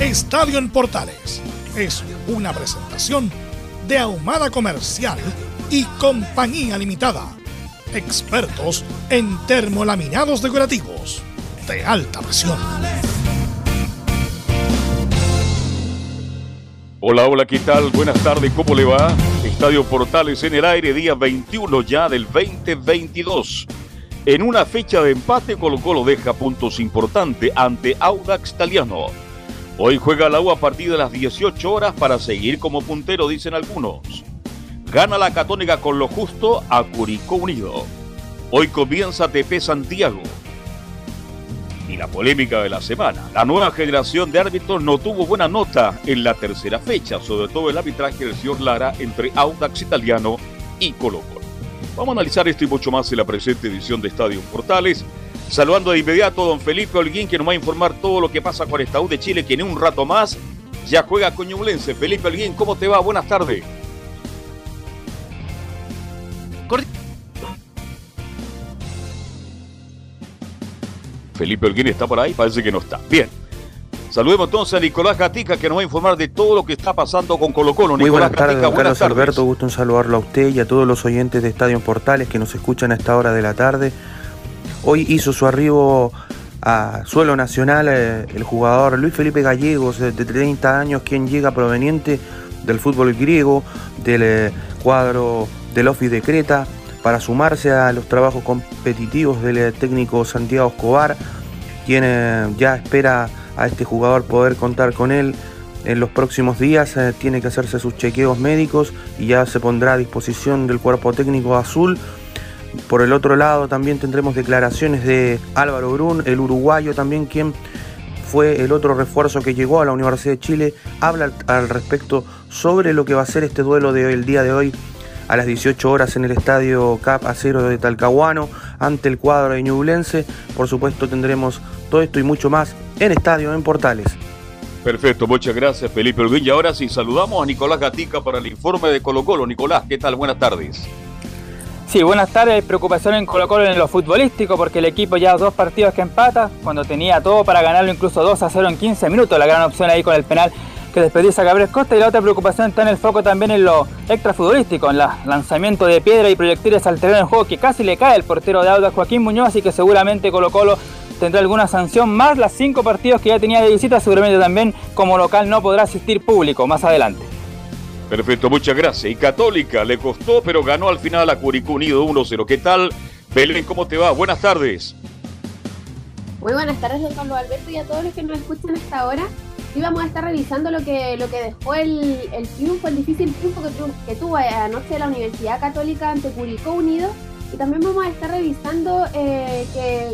Estadio en Portales es una presentación de Ahumada Comercial y Compañía Limitada. Expertos en termolaminados decorativos de alta presión. Hola, hola, ¿qué tal? Buenas tardes, ¿cómo le va? Estadio Portales en el aire, día 21 ya del 2022. En una fecha de empate, Colo Colo deja puntos importantes ante Audax Italiano Hoy juega la U a partir de las 18 horas para seguir como puntero, dicen algunos. Gana la Catónica con lo justo a Curicó Unido. Hoy comienza TP Santiago. Y la polémica de la semana. La nueva generación de árbitros no tuvo buena nota en la tercera fecha, sobre todo el arbitraje del señor Lara entre Audax Italiano y Colo Colo. Vamos a analizar esto y mucho más en la presente edición de Estadio Portales. Saludando de inmediato a don Felipe Holguín, que nos va a informar todo lo que pasa con esta U de Chile, que en un rato más ya juega con Felipe Holguín, ¿cómo te va? Buenas tardes. Felipe Holguín está por ahí, parece que no está. Bien. Saludemos entonces a Nicolás Gatica que nos va a informar de todo lo que está pasando con Colo Colo. Muy buenas tardes, don Carlos Alberto. Gusto en saludarlo a usted y a todos los oyentes de Estadio Portales que nos escuchan a esta hora de la tarde. Hoy hizo su arribo a suelo nacional eh, el jugador Luis Felipe Gallegos, de 30 años, quien llega proveniente del fútbol griego, del eh, cuadro del Office de Creta, para sumarse a los trabajos competitivos del eh, técnico Santiago Escobar, quien ya espera a este jugador poder contar con él en los próximos días tiene que hacerse sus chequeos médicos y ya se pondrá a disposición del cuerpo técnico azul por el otro lado también tendremos declaraciones de Álvaro Brun, el uruguayo también, quien fue el otro refuerzo que llegó a la Universidad de Chile. Habla al respecto sobre lo que va a ser este duelo del día de hoy a las 18 horas en el estadio Cap Acero de Talcahuano ante el cuadro de Ñublense. Por supuesto tendremos todo esto y mucho más en Estadio en Portales. Perfecto, muchas gracias Felipe Olguín. Y ahora sí, saludamos a Nicolás Gatica para el informe de Colo Colo. Nicolás, ¿qué tal? Buenas tardes. Sí, buenas tardes. Preocupación en Colo Colo en lo futbolístico porque el equipo ya dos partidos que empata, cuando tenía todo para ganarlo incluso 2 a 0 en 15 minutos. La gran opción ahí con el penal que desperdicia Gabriel Costa. Y la otra preocupación está en el foco también en lo extrafutbolístico, en el lanzamiento de piedra y proyectiles al terreno de juego que casi le cae el portero de Auda Joaquín Muñoz. Así que seguramente Colo Colo tendrá alguna sanción más las cinco partidos que ya tenía de visita. Seguramente también como local no podrá asistir público más adelante. Perfecto, muchas gracias. Y Católica le costó, pero ganó al final a Curicú Unido 1-0. ¿Qué tal? Belén, ¿cómo te va? Buenas tardes. Muy buenas tardes, don Carlos Alberto, y a todos los que nos escuchan hasta ahora. Hoy vamos a estar revisando lo que, lo que dejó el, el triunfo, el difícil triunfo que, tuvo anoche la Universidad Católica ante Curicó Unido. Y también vamos a estar revisando eh, que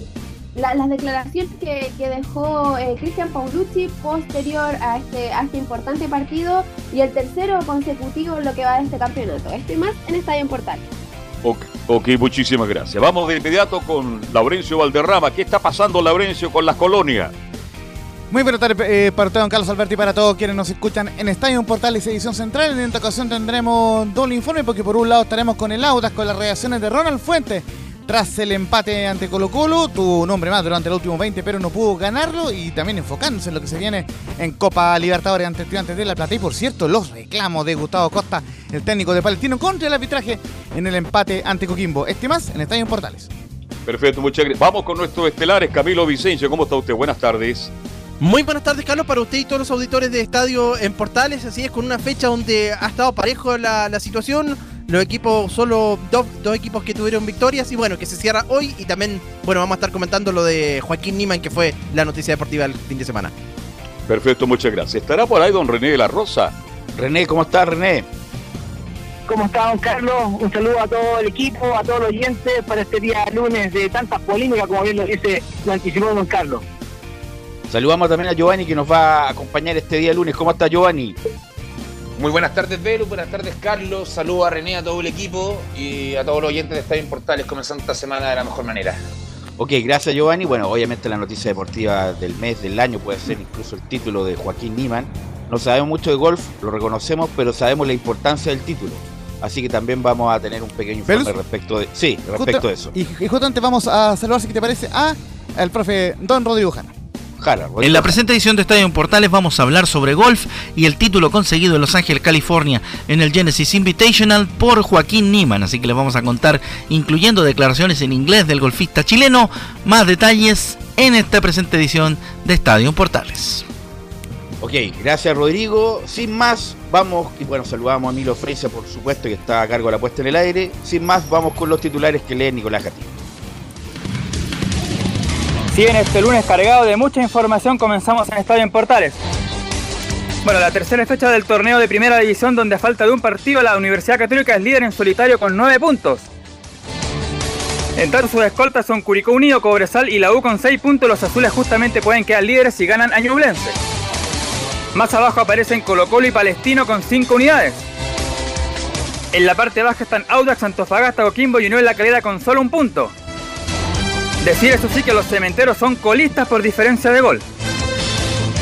las declaraciones que, dejó eh, Cristian Paulucci posterior a este, a este importante partido y el tercero consecutivo en lo que va de este campeonato. Esto y más en Estadio Portal. Ok, ok, muchísimas gracias. Vamos de inmediato con Laurencio Valderrama. ¿Qué está pasando, Laurencio, con las colonias? Muy buenas tardes eh, para usted, don Carlos Alberti, para todos quienes nos escuchan en Estadio Portales Edición Central. En esta ocasión tendremos doble informe porque por un lado estaremos con el Audas, con las reacciones de Ronald Fuentes tras el empate ante Colo Colo, tuvo un hombre más durante el último 20, pero no pudo ganarlo y también enfocándose en lo que se viene en Copa Libertadores ante Estudiantes de La Plata. Y por cierto, los reclamos de Gustavo Costa, el técnico de Palestino, contra el arbitraje en el empate ante Coquimbo. Este más en Estadio Portales. Perfecto, muchas gracias. Vamos con nuestros estelares. Camilo Vicencio, ¿cómo está usted? Buenas tardes. Muy buenas tardes, Carlos, para usted y todos los auditores de Estadio en Portales. Así es, con una fecha donde ha estado parejo la, situación. Los equipos, solo dos, equipos que tuvieron victorias y bueno, que se cierra hoy. Y también, bueno, vamos a estar comentando lo de Joaquín Niman, que fue la noticia deportiva del fin de semana. Perfecto, muchas gracias. Estará por ahí don René de la Rosa. René, ¿cómo está René? ¿Cómo está, don Carlos? Un saludo a todo el equipo, a todos los oyentes para este día lunes de tantas polémicas, como bien lo dice, lo anticipó don Carlos. Saludamos también a Giovanni que nos va a acompañar este día lunes. ¿Cómo está Giovanni? Muy buenas tardes, Velu. Buenas tardes, Carlos. Saludos a René, a todo el equipo y a todos los oyentes de Estadio Portales comenzando esta semana de la mejor manera. Ok, gracias Giovanni. Bueno, obviamente la noticia deportiva del mes, del año, puede ser incluso el título de Joaquín Niman. No sabemos mucho de golf, lo reconocemos, pero sabemos la importancia del título. Así que también vamos a tener un pequeño informe respecto de. Sí, respecto de eso. Y, y justamente vamos a saludar, si te parece, a el profe Don Rodrigo En la presente edición de Estadio Portales vamos a hablar sobre golf y el título conseguido en Los Ángeles, California, en el Genesis Invitational por Joaquín Niman. Así que les vamos a contar, incluyendo declaraciones en inglés del golfista chileno, más detalles en esta presente edición de Estadio Portales. Ok, gracias Rodrigo. Sin más, vamos, y bueno, saludamos a Milo por supuesto, que está a cargo de la puesta en el aire. Sin más, vamos con los titulares que lee Nicolás Gatillo. Si en este lunes cargado de mucha información, comenzamos en Estadio en Portales. Bueno, la tercera fecha del torneo de primera división, donde a falta de un partido, la Universidad Católica es líder en solitario con nueve puntos. En tanto, sus escoltas son Curicó Unido, Cobresal y la U con seis puntos. Los azules justamente pueden quedar líderes si ganan a Ñublense. Más abajo aparecen Colo Colo y Palestino con cinco unidades. En la parte baja están Audax, Antofagasta, Coquimbo y Unión La Calera con solo un punto. Decir eso sí que los cementeros son colistas por diferencia de gol.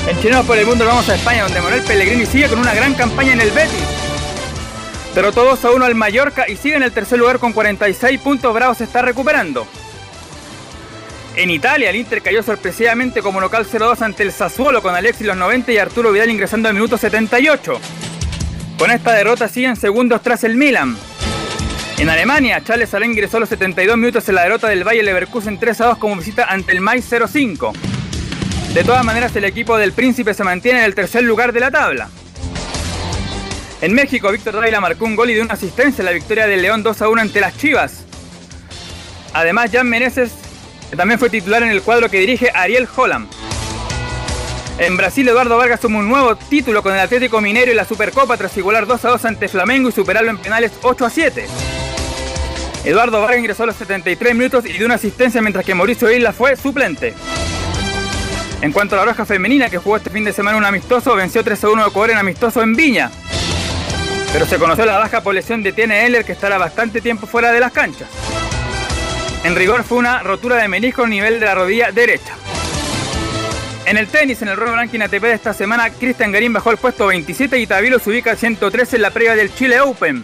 En Chilenos por el Mundo vamos a España, donde Manuel Pellegrini sigue con una gran campaña en el Betis. Pero todos a uno al Mallorca y sigue en el tercer lugar con 46 puntos. Bravo se está recuperando. En Italia, el Inter cayó sorpresivamente como local 0-2 ante el Sassuolo con Alexis los 90 y Arturo Vidal ingresando al minuto 78. Con esta derrota siguen segundos tras el Milan. En Alemania, Charles Alén ingresó los 72 minutos en la derrota del Bayer Leverkusen 3 a 2 como visita ante el Mainz 05. De todas maneras, el equipo del Príncipe se mantiene en el tercer lugar de la tabla. En México, Víctor Dávila marcó un gol y dio una asistencia en la victoria del León 2 a 1 ante las Chivas. Además, Jan Meneses también fue titular en el cuadro que dirige Ariel Holland. En Brasil, Eduardo Vargas sumó un nuevo título con el Atlético Minero y la Supercopa tras igualar 2 a 2 ante Flamengo y superarlo en penales 8 a 7. Eduardo Vargas ingresó a los 73 minutos y dio una asistencia mientras que Mauricio Isla fue suplente. En cuanto a la roja femenina que jugó este fin de semana un amistoso, venció 3 a 1 de Cobre en amistoso en Viña. Pero se conoció la baja por de Tiene Heller que estará bastante tiempo fuera de las canchas. En rigor fue una rotura de menisco a nivel de la rodilla derecha. En el tenis, en el Royal Ranking ATP de esta semana, Cristian Garín bajó al puesto 27 y Tabilo se ubica al 113 en la previa del Chile Open.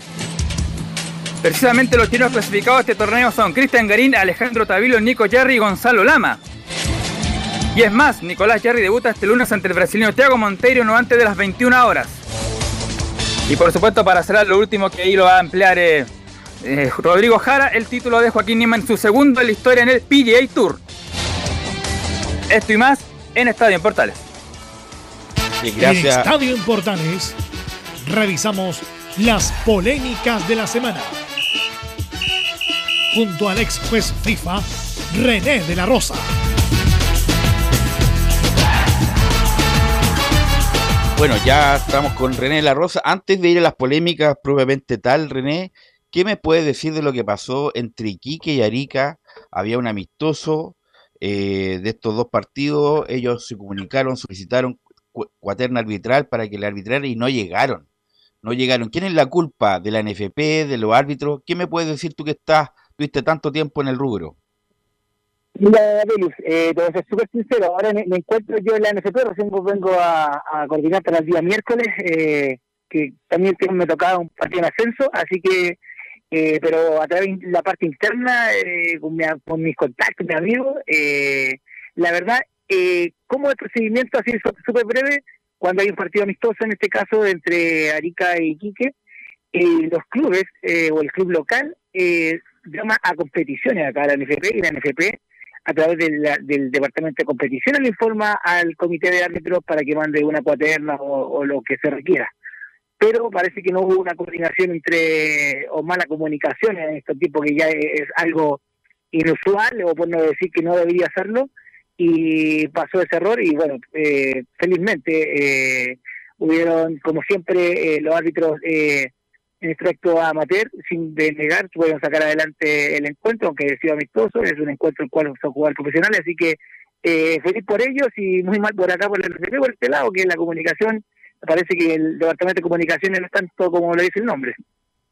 Precisamente los chinos clasificados a este torneo son Cristian Garín, Alejandro Tavilo, Nico Jerry y Gonzalo Lama. Y es más, Nicolás Jerry debuta este lunes ante el brasileño Thiago Monteiro no antes de las 21 horas. Y por supuesto, para cerrar lo último que ahí lo va a emplear eh, eh, Rodrigo Jara, el título de Joaquín Niemann, su segundo en la historia en el PGA Tour. Esto y más en Estadio en Portales. gracias. En Estadio en Portales revisamos las polémicas de la semana junto al ex juez FIFA, René de la Rosa. Bueno, ya estamos con René de la Rosa. Antes de ir a las polémicas propiamente tal, René, ¿qué me puedes decir de lo que pasó entre Iquique y Arica? Había un amistoso eh, de estos dos partidos. Ellos se comunicaron, solicitaron cuaterna arbitral para que le arbitrara y no llegaron. No llegaron. ¿Quién es la culpa? ¿De la NFP? ¿De los árbitros? ¿Qué me puedes decir tú que estás tuviste tanto tiempo en el rubro? Mira, Belus, eh, te a ser súper sincero. Ahora me, encuentro yo en la NFP, recién vengo a, coordinar para el día miércoles, eh, que también me tocaba un partido en ascenso, así que, eh, pero a través de la parte interna, eh, con, mis contactos, mis amigos, la verdad, como el procedimiento así súper breve, cuando hay un partido amistoso, en este caso entre Arica y Quique, los clubes o el club local llama a competiciones acá la NFP y la NFP a través del departamento de competición le informa al comité de árbitros para que mande una cuaterna o, lo que se requiera. Pero parece que no hubo una coordinación entre, o mala comunicación en este tipo que ya es algo inusual, o por no decir que no debería hacerlo, y pasó ese error y bueno, eh, felizmente eh, hubieron, como siempre, eh, los árbitros eh, en este acto amateur, sin denegar, pudieron sacar adelante el encuentro, aunque ha sido amistoso, es un encuentro en el cual son jugadores profesionales, así que eh, feliz por ellos y muy mal por acá, por el por este lado, que la comunicación, parece que el Departamento de Comunicaciones no es tanto como lo dice el nombre.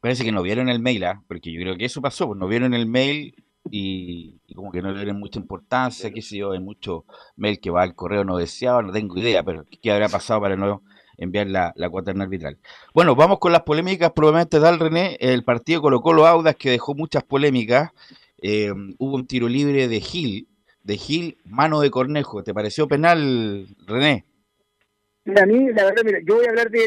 Parece que no vieron el mail, ¿ah? porque yo creo que eso pasó, pues, no vieron el mail y, como que no le dieron mucha importancia, qué sé yo, hay mucho mail que va al correo no deseado, no tengo idea, pero qué habrá pasado para no enviar la, la cuaterna arbitral. Bueno, vamos con las polémicas probablemente tal René, el partido Colo Colo Audas que dejó muchas polémicas, eh, hubo un tiro libre de Gil, de Gil, mano de Cornejo, ¿te pareció penal, René? Mira, a mí, la verdad, mira, yo voy a hablar de,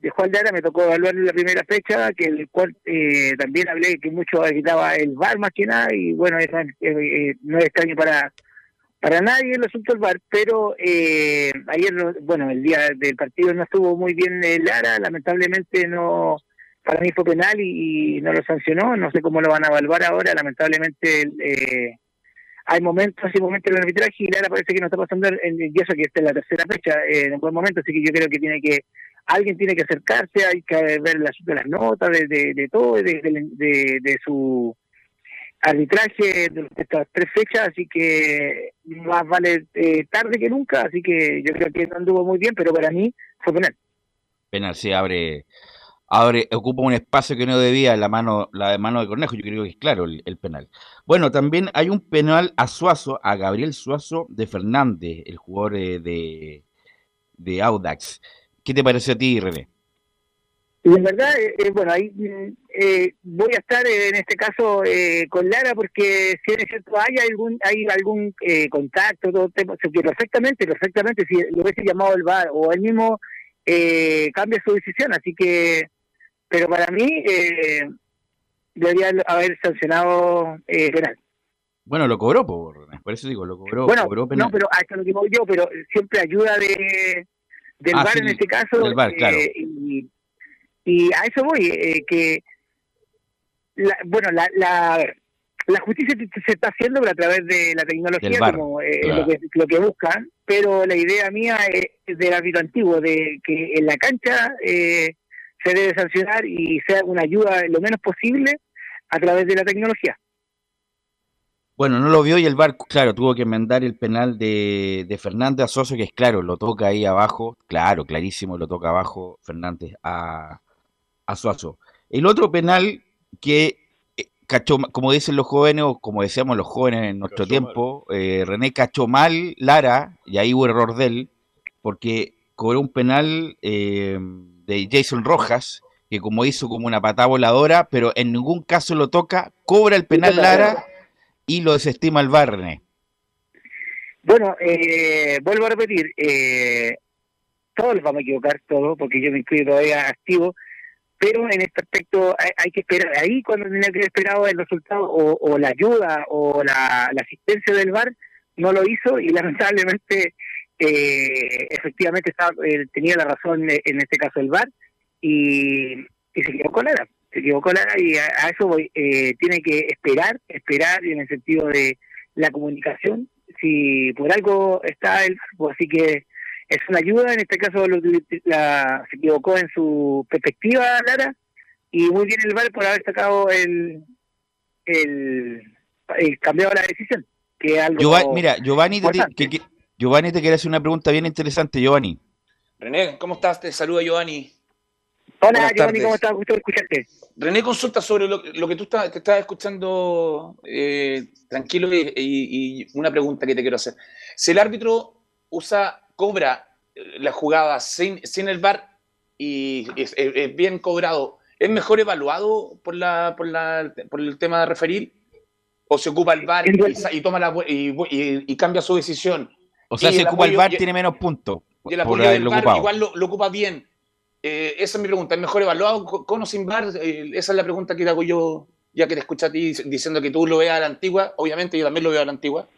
de, Juan Lara, me tocó evaluar en la primera fecha, que el cual eh, también hablé que mucho agitaba el VAR más que nada, y bueno, eso eh, no es extraño para, para nadie el asunto del VAR, pero eh, ayer, bueno, el día del partido no estuvo muy bien Lara, lamentablemente no, para mí fue penal y, no lo sancionó, no sé cómo lo van a evaluar ahora, lamentablemente eh, hay momentos y momentos en el arbitraje y Lara parece que no está pasando en y eso que está en la tercera fecha, eh, en un momento, así que yo creo que tiene que, alguien tiene que acercarse, hay que ver el asunto de las notas, de, de, todo, de, de su arbitraje de estas tres fechas, así que más vale eh, tarde que nunca, así que yo creo que no anduvo muy bien, pero para mí fue penal. Penal, sí, abre, abre, ocupa un espacio que no debía la mano, la mano de Cornejo, yo creo que es claro el, penal. Bueno, también hay un penal a Suazo, a Gabriel Suazo de Fernández, el jugador eh, de, de Audax. ¿Qué te parece a ti, René? Y en verdad, eh, eh, bueno, ahí eh, voy a estar en este caso con Lara porque si es cierto hay algún hay algún contacto, todo tema, perfectamente, perfectamente, si lo hubiese llamado el bar o él mismo cambia su decisión, así que, pero para mí debería haber sancionado penal. Bueno, lo cobró, por, por eso digo, lo cobró. Bueno, no, pero hasta lo que yo, pero siempre ayuda de del bar ah, en este caso. Del bar, claro. y, y a eso voy, eh, que, la, bueno, la, la, la justicia se está haciendo a través de la tecnología, como eh, lo, que, lo que buscan, pero la idea mía es del árbitro antiguo, de que en la cancha eh, se debe sancionar y sea una ayuda lo menos posible a través de la tecnología. Bueno, no lo vio y el VAR, claro, tuvo que enmendar el penal de, de Fernández a Soso, que es claro, lo toca ahí abajo, claro, clarísimo, lo toca abajo Fernández a, a Suazo. El otro penal que eh, cachó, como dicen los jóvenes, o como decíamos los jóvenes en nuestro tiempo, eh, René cachó mal Lara, y ahí hubo error de él, porque cobró un penal eh, de Jason Rojas, que como hizo como una patada voladora, pero en ningún caso lo toca, cobra el penal Lara y lo desestima el Barne. Bueno, vuelvo a repetir, todos les vamos a equivocar, todos, porque yo me incluyo todavía activo, pero en este aspecto hay, que esperar. Ahí cuando tenía que haber esperado el resultado o, la ayuda o la, asistencia del VAR, no lo hizo y lamentablemente eh, efectivamente estaba, eh, tenía la razón en este caso el VAR y, y se equivocó nada. Se equivocó nada y a, eso voy. Eh, tiene que esperar, esperar en el sentido de la comunicación. Si por algo está el pues así que es una ayuda, en este caso la, se equivocó en su perspectiva Lara y muy bien el VAR por haber sacado el, el, cambiado la decisión. Que algo mira, Giovanni te, que, Giovanni te quiere hacer una pregunta bien interesante, Giovanni. René, ¿cómo estás? Te saluda Giovanni. Hola Giovanni, ¿cómo estás? Gusto escucharte. René consulta sobre lo, que tú estás, te estás escuchando eh, tranquilo y, y, una pregunta que te quiero hacer. Si el árbitro usa cobra eh, la jugada sin, sin el VAR y es, bien cobrado, ¿es mejor evaluado por, la, por, la, por el tema de referir? ¿O se ocupa el VAR y, toma la, y, cambia su decisión? O sea, si se ocupa el VAR tiene menos puntos. Y el apoyo del VAR igual lo, ocupa bien. Eh, esa es mi pregunta. ¿Es mejor evaluado con o sin VAR? Eh, esa es la pregunta que te hago yo, ya que te escucho a ti diciendo que tú lo veas a la antigua. Obviamente yo también lo veo a la antigua.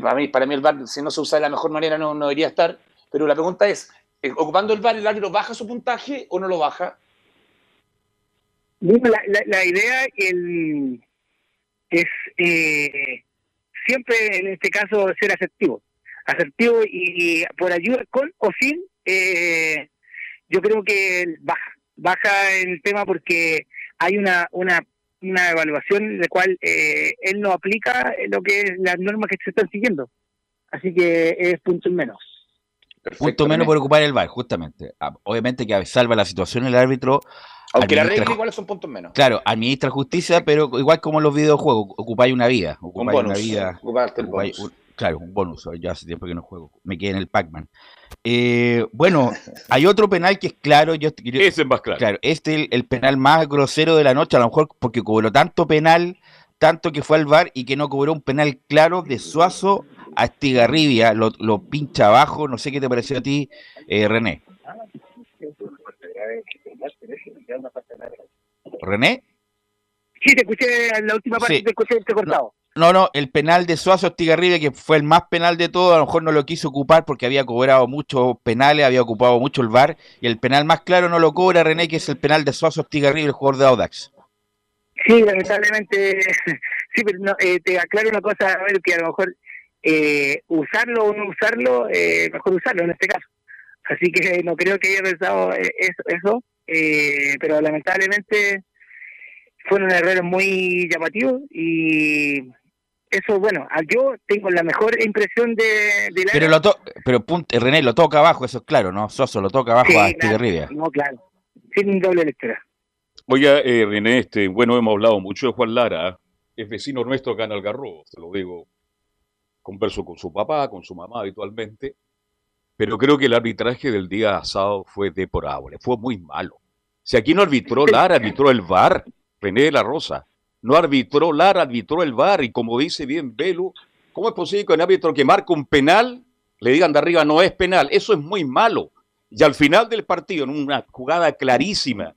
Para, mí, para mí el VAR, si no se usa de la mejor manera, no, no debería estar. Pero la pregunta es, eh, ocupando el VAR, ¿el árbitro baja su puntaje o no lo baja? La, la, idea es eh, siempre en este caso ser asertivo. Asertivo y, por ayuda con o sin, eh, yo creo que baja. Baja el tema porque hay una, una, una evaluación en la cual él no aplica lo que es las normas que se están siguiendo. Así que es punto menos. Punto menos por ocupar el VAR, justamente. Ah, obviamente que salva la situación el árbitro. Aunque la regla igual son puntos menos. Claro, administra justicia, pero igual como en los videojuegos, ocupáis una vida. Ocupáis una vida. Claro, un bonus. Yo hace tiempo que no juego. Me quedé en el Pac-Man. Eh, bueno, hay otro penal que es claro. Yo, Ese es más claro. Claro, este es el, el, penal más grosero de la noche, a lo mejor porque cobró tanto penal, tanto que fue al VAR y que no cobró un penal claro de Suazo a Estigarribia, lo, lo pincha abajo. No sé qué te pareció a ti, eh, René. ¿René? Sí, te escuché en la última parte, te escuché te cortado. No, no, el penal de Suazo Estigarribia, que fue el más penal de todo, a lo mejor no lo quiso ocupar porque había cobrado muchos penales, había ocupado mucho el VAR, y el penal más claro no lo cobra René, que es el penal de Suazo Estigarribia, el jugador de Audax. Sí, lamentablemente, sí, pero no, eh, te aclaro una cosa, a ver, que a lo mejor eh, usarlo o no usarlo, eh, mejor usarlo en este caso. Así que no creo que haya pensado eh, eso, eh, pero lamentablemente fueron errores muy llamativos y eso, bueno, yo tengo la mejor impresión de, la... Pero, lo pero René lo toca abajo, eso es claro, ¿no? Soso lo toca abajo a claro, No, claro, sin doble lectura. Oiga, René, este, bueno, hemos hablado mucho de Juan Lara, es vecino nuestro acá en Algarrobo, te lo digo converso con su papá, con su mamá habitualmente, pero creo que el arbitraje del día asado fue deplorable, fue muy malo. Si aquí no arbitró Lara, arbitró el VAR, René de la Rosa. No arbitró Lara, arbitró el VAR. Y como dice bien Velo, ¿cómo es posible que un árbitro que marca un penal le digan de arriba no es penal? Eso es muy malo. Y al final del partido, en una jugada clarísima,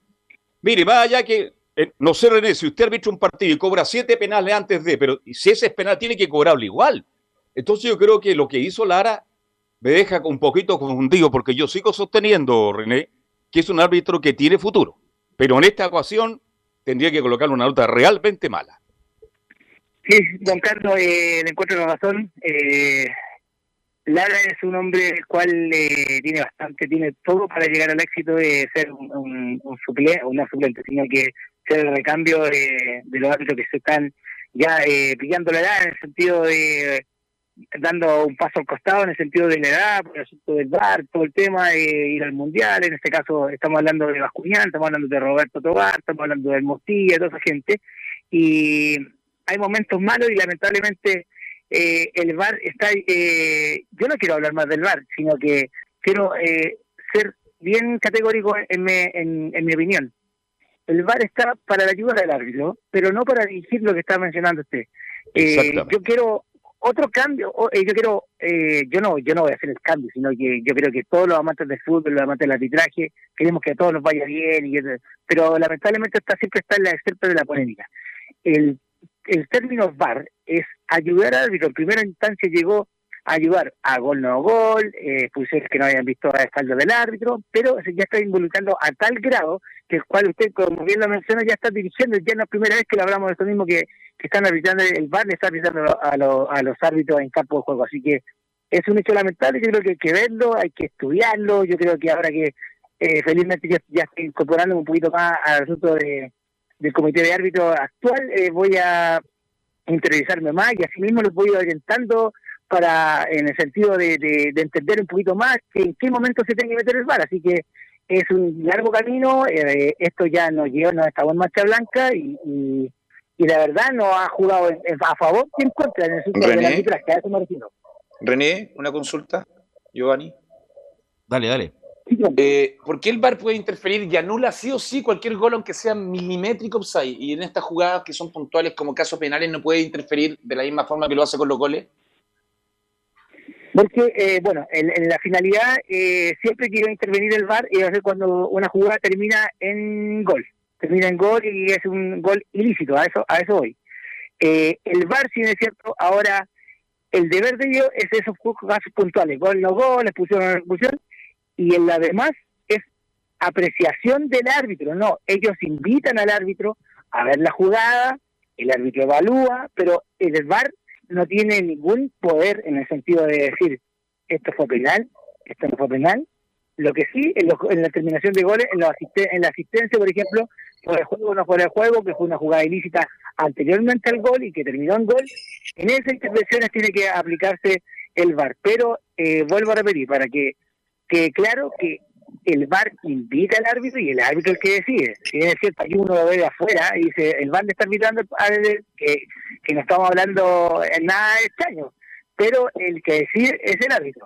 mire, vaya que, eh, no sé René, si usted arbitra un partido y cobra siete penales antes de, pero si ese es penal, tiene que cobrarlo igual. Entonces yo creo que lo que hizo Lara me deja un poquito confundido porque yo sigo sosteniendo, René, que es un árbitro que tiene futuro. Pero en esta ocasión tendría que colocarle una nota realmente mala. Sí, don Carlos, eh, le encuentro la razón. Eh, Lara es un hombre el cual eh, tiene bastante, tiene todo para llegar al éxito de ser un, un, suplente, una suplente, sino que ser el recambio de, de los árbitros que se están ya eh, pillando la edad en el sentido de dando un paso al costado en el sentido de la edad, por el asunto del bar, todo el tema de ir al mundial, en este caso estamos hablando de Bascuñán, estamos hablando de Roberto Tobar, estamos hablando del Mostilla, toda esa gente, y hay momentos malos y lamentablemente eh, el VAR está, eh, yo no quiero hablar más del VAR, sino que quiero eh, ser bien categórico en, en, en mi opinión. El VAR está para la ayuda del árbitro, pero no para dirigir lo que está mencionando usted. Eh, yo quiero otro cambio, eh, yo quiero, eh, yo no, yo no voy a hacer el cambio, sino que yo creo que todos los amantes del fútbol, los amantes del arbitraje, queremos que a todos nos vaya bien, y, pero lamentablemente está siempre está en la excepto de la polémica. El, el término VAR es ayudar al árbitro. En primera instancia llegó a ayudar a gol no gol, eh, que no hayan visto a espalda del árbitro, pero ya está involucrando a tal grado que el cual usted, como bien lo menciona, ya está dirigiendo, ya no es la primera vez que le hablamos de esto mismo que están arbitrando, el VAR le está arbitrando a, a los árbitros en campo de juego. Así que es un hecho lamentable, yo creo que hay que verlo, hay que estudiarlo, yo creo que ahora que eh, felizmente ya, estoy incorporando un poquito más al asunto de, del comité de árbitros actual, eh, voy a interiorizarme más y así mismo los voy orientando para en el sentido de, de, entender un poquito más en qué momento se tiene que meter el VAR. Así que es un largo camino, eh, esto ya nos lleva, nos estamos en marcha blanca y y la verdad no ha jugado a favor ni en contra en el de la arbitraje, a eso me refiero. René, una consulta, Giovanni. Dale, dale. Eh, ¿Por qué el VAR puede interferir y anula sí o sí cualquier gol aunque sea milimétrico offside? Y en estas jugadas que son puntuales como casos penales no puede interferir de la misma forma que lo hace con los goles? Porque, eh, bueno, en, la finalidad eh, siempre quiere intervenir el VAR y a veces cuando una jugada termina en gol termina en gol y es un gol ilícito, a eso, a eso voy. Eh, el VAR, si es cierto, ahora el deber de ellos es esos casos puntuales, gol, no gol, expulsión, no expulsión, y en la demás es apreciación del árbitro, no, ellos invitan al árbitro a ver la jugada, el árbitro evalúa, pero el VAR no tiene ningún poder en el sentido de decir esto fue penal, esto no fue penal. Lo que sí, en, la terminación de goles, en, en la asistencia, por ejemplo, por el juego o no fuera el juego, que fue una jugada ilícita anteriormente al gol y que terminó en gol, en esas intervenciones tiene que aplicarse el VAR. Pero eh, vuelvo a repetir, para que quede claro que el VAR invita al árbitro y el árbitro es el que decide. Si es cierto, aquí uno lo ve de afuera y dice, el VAR le está arbitrando que, que no estamos hablando en nada extraño, pero el que decide es el árbitro.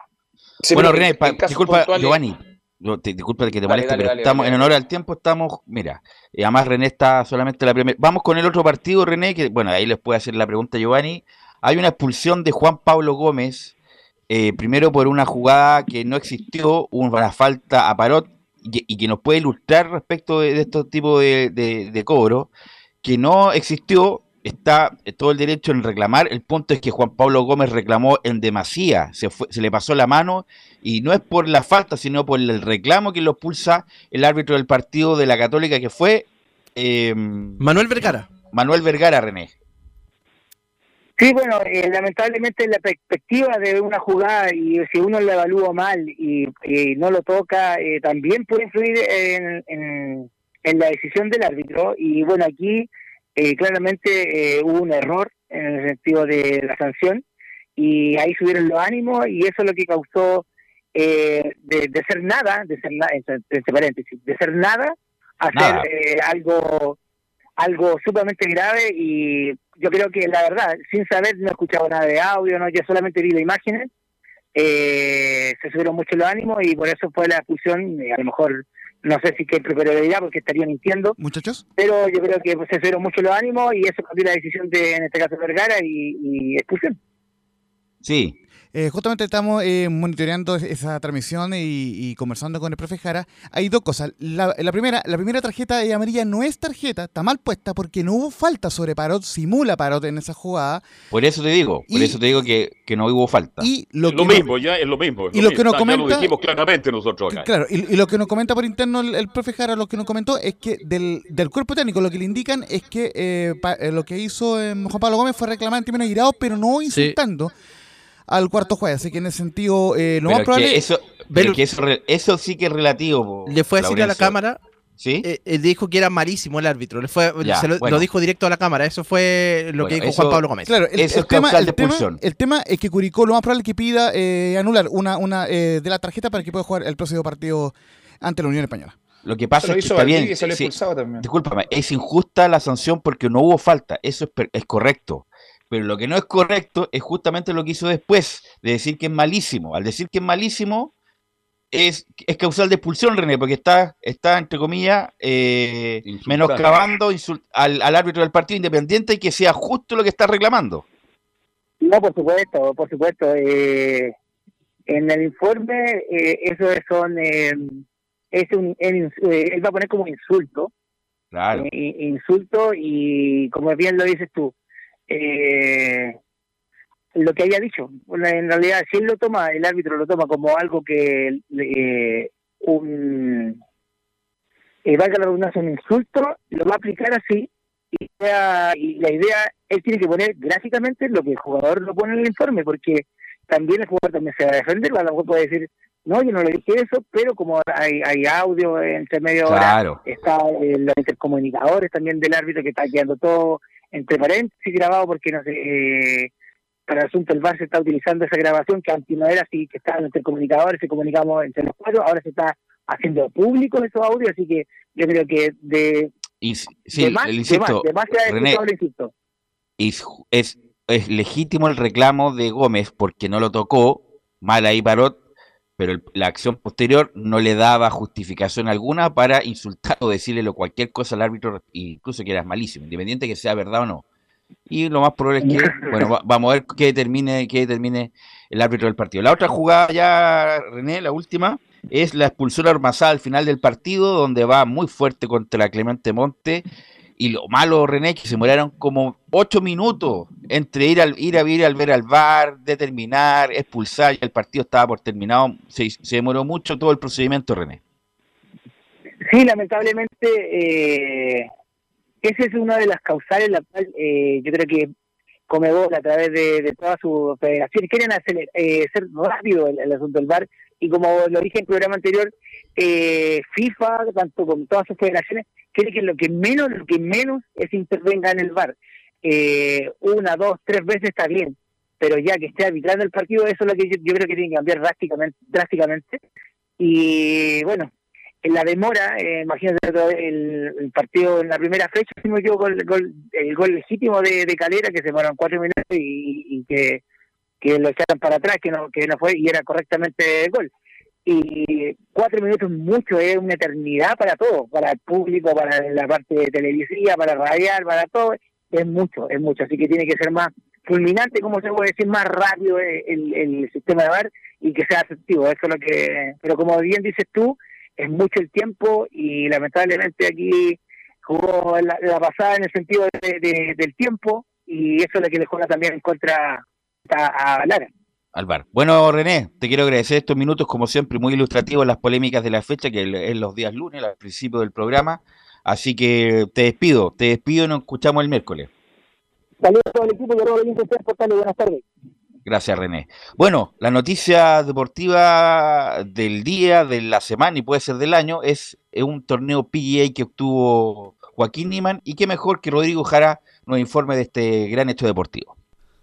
bueno, René, disculpa, Giovanni. Disculpa que te moleste, pero estamos en honor al tiempo, estamos, mira, y además René está solamente la primera. Vamos con el otro partido, René, que bueno, ahí les puede hacer la pregunta Giovanni. Hay una expulsión de Juan Pablo Gómez eh, primero por una jugada que no existió, una falta a Parot, y, que nos puede ilustrar respecto de, estos tipos de, cobro, que no existió, está todo el derecho en reclamar. El punto es que Juan Pablo Gómez reclamó en demasía, se, se le pasó la mano, y no es por la falta, sino por el reclamo que lo pulsa el árbitro del partido de la Católica, que fue. Em, Manuel Vergara. Manuel Vergara, René. Sí, bueno, eh, lamentablemente la perspectiva de una jugada y si uno la evalúa mal y, no lo toca, eh, también puede influir en, en, la decisión del árbitro. Y bueno, aquí eh, claramente hubo un error en el sentido de la sanción y ahí subieron los ánimos y eso es lo que causó de, de, ser nada, de ser nada, entre paréntesis, de ser nada, hacer algo algo sumamente grave y yo creo que la verdad, sin saber, no he escuchado nada de audio, no yo solamente vi las imágenes, eh, se subieron mucho los ánimos y por eso fue la expulsión, a lo mejor no sé si que prioridad porque estaría mintiendo. Muchachos. Pero yo creo que se subieron mucho los ánimos y eso cambió la decisión de, en este caso, Vergara y, y expulsión. Sí, eh, justamente estamos eh, monitoreando esa transmisión y, conversando con el profe Jara. Hay dos cosas. La, primera, la primera tarjeta de amarilla no es tarjeta, está mal puesta porque no hubo falta sobre Parot, simula Parot en esa jugada. Por eso te digo, por eso te digo que, no hubo falta. Y lo, mismo, ya es lo mismo. y lo, que nos comenta, ya lo dijimos claramente nosotros acá. Claro, y, lo que nos comenta por interno el, profe Jara, lo que nos comentó es que del, cuerpo técnico lo que le indican es que eh, lo que hizo Juan Pablo Gómez fue reclamar en términos girados, pero no insultando al cuarto juez. Así que en ese sentido, eh, lo más probable. Eso, eso, sí que es relativo. Le fue a decir a la cámara. ¿Sí? Eh, eh, dijo que era malísimo el árbitro. Le fue, se lo, dijo directo a la cámara. Eso fue lo que dijo Juan Pablo Gómez. Claro, el, eso tema, el, tema, el, tema, es que Curicó lo más probable es que pida eh, anular una, una de la tarjeta para que pueda jugar el próximo partido ante la Unión Española. Lo que pasa es que está bien. Discúlpame, es injusta la sanción porque no hubo falta. Eso es, es correcto. Pero lo que no es correcto es justamente lo que hizo después, de decir que es malísimo. Al decir que es malísimo, es, es causal de expulsión, René, porque está, está entre comillas, eh, menoscabando al, al, árbitro del partido independiente y que sea justo lo que está reclamando. No, por supuesto, por supuesto. Eh, en el informe, eh, eso son. Eh, es un, él, va a poner como insulto. Claro. insulto y, como bien lo dices tú, eh, lo que haya dicho. En realidad, si él lo toma, el árbitro lo toma como algo que eh, un eh, valga la redundancia, un insulto, lo va a aplicar así y, y, la idea, él tiene que poner gráficamente lo que el jugador lo pone en el informe, porque también el jugador también se va a defender, a lo mejor puede decir, no, yo no le dije eso, pero como hay, hay audio entre medio claro. está eh, los intercomunicadores también del árbitro que está quedando todo entre paréntesis grabado porque no sé, eh, para el asunto el VAR se está utilizando esa grabación que antes no era así, que estaban entre comunicadores, se comunicamos entre los cuatro, ahora se está haciendo público esos audios, así que yo creo que de... sí, más, insisto, René, Es, es, es legítimo el reclamo de Gómez porque no lo tocó, mal ahí Parot, pero la acción posterior no le daba justificación alguna para insultar o decirle cualquier cosa al árbitro, incluso que era malísimo, independiente que sea verdad o no. Y lo más probable es que, bueno, vamos a ver qué determine, qué determine el árbitro del partido. La otra jugada ya, René, la última, es la expulsión armazada al final del partido, donde va muy fuerte contra Clemente Monte Y lo malo, René, que se demoraron como ocho minutos entre ir, al, ir a ir al ver al bar, determinar, expulsar, y el partido estaba por terminado. Se, demoró mucho todo el procedimiento, René. Sí, lamentablemente, eh, esa es una de las causales, la cual eh, yo creo que Comebol, a través de, de todas sus federaciones, quieren hacer, eh, rápido el, asunto del bar y como lo dije en el programa anterior, eh, FIFA, tanto con todas sus federaciones, quiere que lo que menos, lo que menos es intervenga en el bar. Eh, una, dos, tres veces está bien, pero ya que esté arbitrando el partido, eso es lo que yo, creo que tiene que cambiar drásticamente. drásticamente. Y bueno, en la demora, eh, imagínate el, partido en la primera fecha, yo el gol, el gol legítimo de, Calera, que se demoraron cuatro minutos y, que, que lo echaron para atrás, que no, que no fue y era correctamente el gol. Y cuatro minutos mucho, es una eternidad para todo, para el público, para la parte de televisiva, para radial, para todo, es mucho, es mucho. Así que tiene que ser más fulminante, como se puede decir, más rápido el, el sistema de bar y que sea efectivo. Eso es lo que. Pero como bien dices tú, es mucho el tiempo y lamentablemente aquí jugó la, pasada en el sentido del tiempo y eso es lo que le juega también en contra a Lara. Alvar. Bueno, René, te quiero agradecer estos minutos, como siempre, muy ilustrativos las polémicas de la fecha, que es los días lunes, al principio del programa. Así que te despido, te despido y nos escuchamos el miércoles. Saludos a todo el equipo de buenas tardes. Gracias, René. Bueno, la noticia deportiva del día, de la semana y puede ser del año es, un torneo PGA que obtuvo Joaquín Niman y qué mejor que Rodrigo Jara nos informe de este gran hecho deportivo.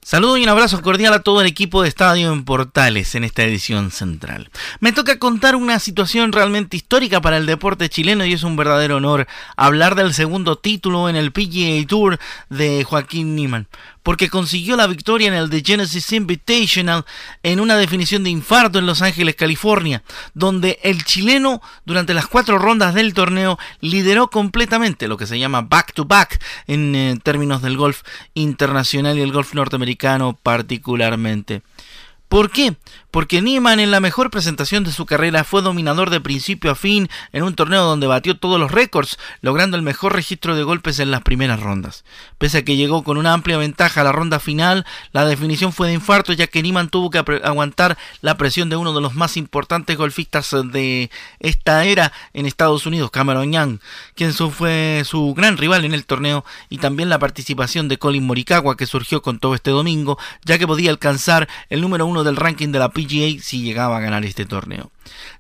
Saludo y un abrazo cordial a todo el equipo de Estadio en Portales en esta edición central. Me toca contar una situación realmente histórica para el deporte chileno y es un verdadero honor hablar del segundo título en el PGA Tour de Joaquín Niman porque consiguió la victoria en el The Genesis Invitational en una definición de infarto en Los Ángeles, California, donde el chileno durante las cuatro rondas del torneo lideró completamente lo que se llama back to back en eh, términos del golf internacional y el golf norteamericano particularmente. ¿Por qué? Porque Niemann en la mejor presentación de su carrera fue dominador de principio a fin en un torneo donde batió todos los récords, logrando el mejor registro de golpes en las primeras rondas. Pese a que llegó con una amplia ventaja a la ronda final, la definición fue de infarto ya que Niemann tuvo que aguantar la presión de uno de los más importantes golfistas de esta era en Estados Unidos, Cameron Young, quien fue su gran rival en el torneo y también la participación de Colin Morikawa que surgió con todo este domingo, ya que podía alcanzar el número uno del ranking de la Si llegaba a ganar este torneo.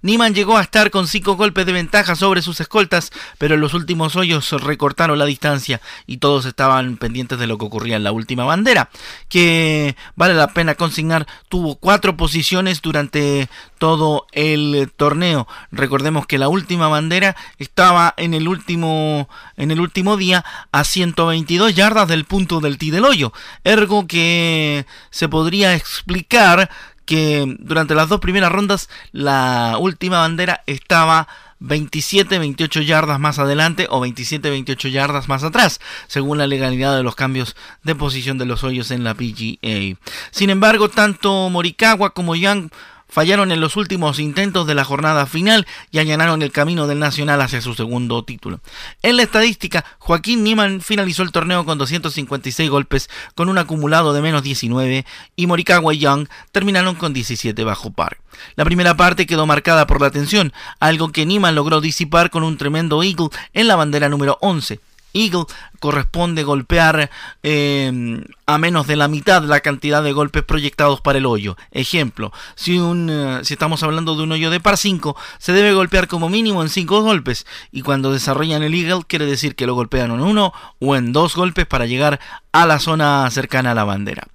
Niman llegó a estar con cinco golpes de ventaja sobre sus escoltas, pero en los últimos hoyos recortaron la distancia y todos estaban pendientes de lo que ocurría en la última bandera, que vale la pena consignar, tuvo cuatro posiciones durante todo el torneo. Recordemos que la última bandera estaba en el último en el último día a 122 yardas del punto del ti del hoyo, ergo que se podría explicar que durante las dos primeras rondas la última bandera estaba 27-28 yardas más adelante o 27-28 yardas más atrás, según la legalidad de los cambios de posición de los hoyos en la PGA. Sin embargo, tanto Morikawa como Young fallaron en los últimos intentos de la jornada final y allanaron el camino del Nacional hacia su segundo título. En la estadística, Joaquín Niemann finalizó el torneo con 256 golpes con un acumulado de menos 19 y Morikawa y Young terminaron con 17 bajo par. La primera parte quedó marcada por la tensión, algo que Niemann logró disipar con un tremendo eagle en la bandera número 11. Eagle corresponde golpear em, a menos de la mitad la cantidad de golpes proyectados para el hoyo. Ejemplo, si, eh, estamos hablando de un hoyo de par 5, se debe golpear como mínimo en 5 golpes. Y cuando desarrollan el Eagle, quiere decir que lo golpean en uno o en dos golpes para llegar a la zona cercana a la bandera.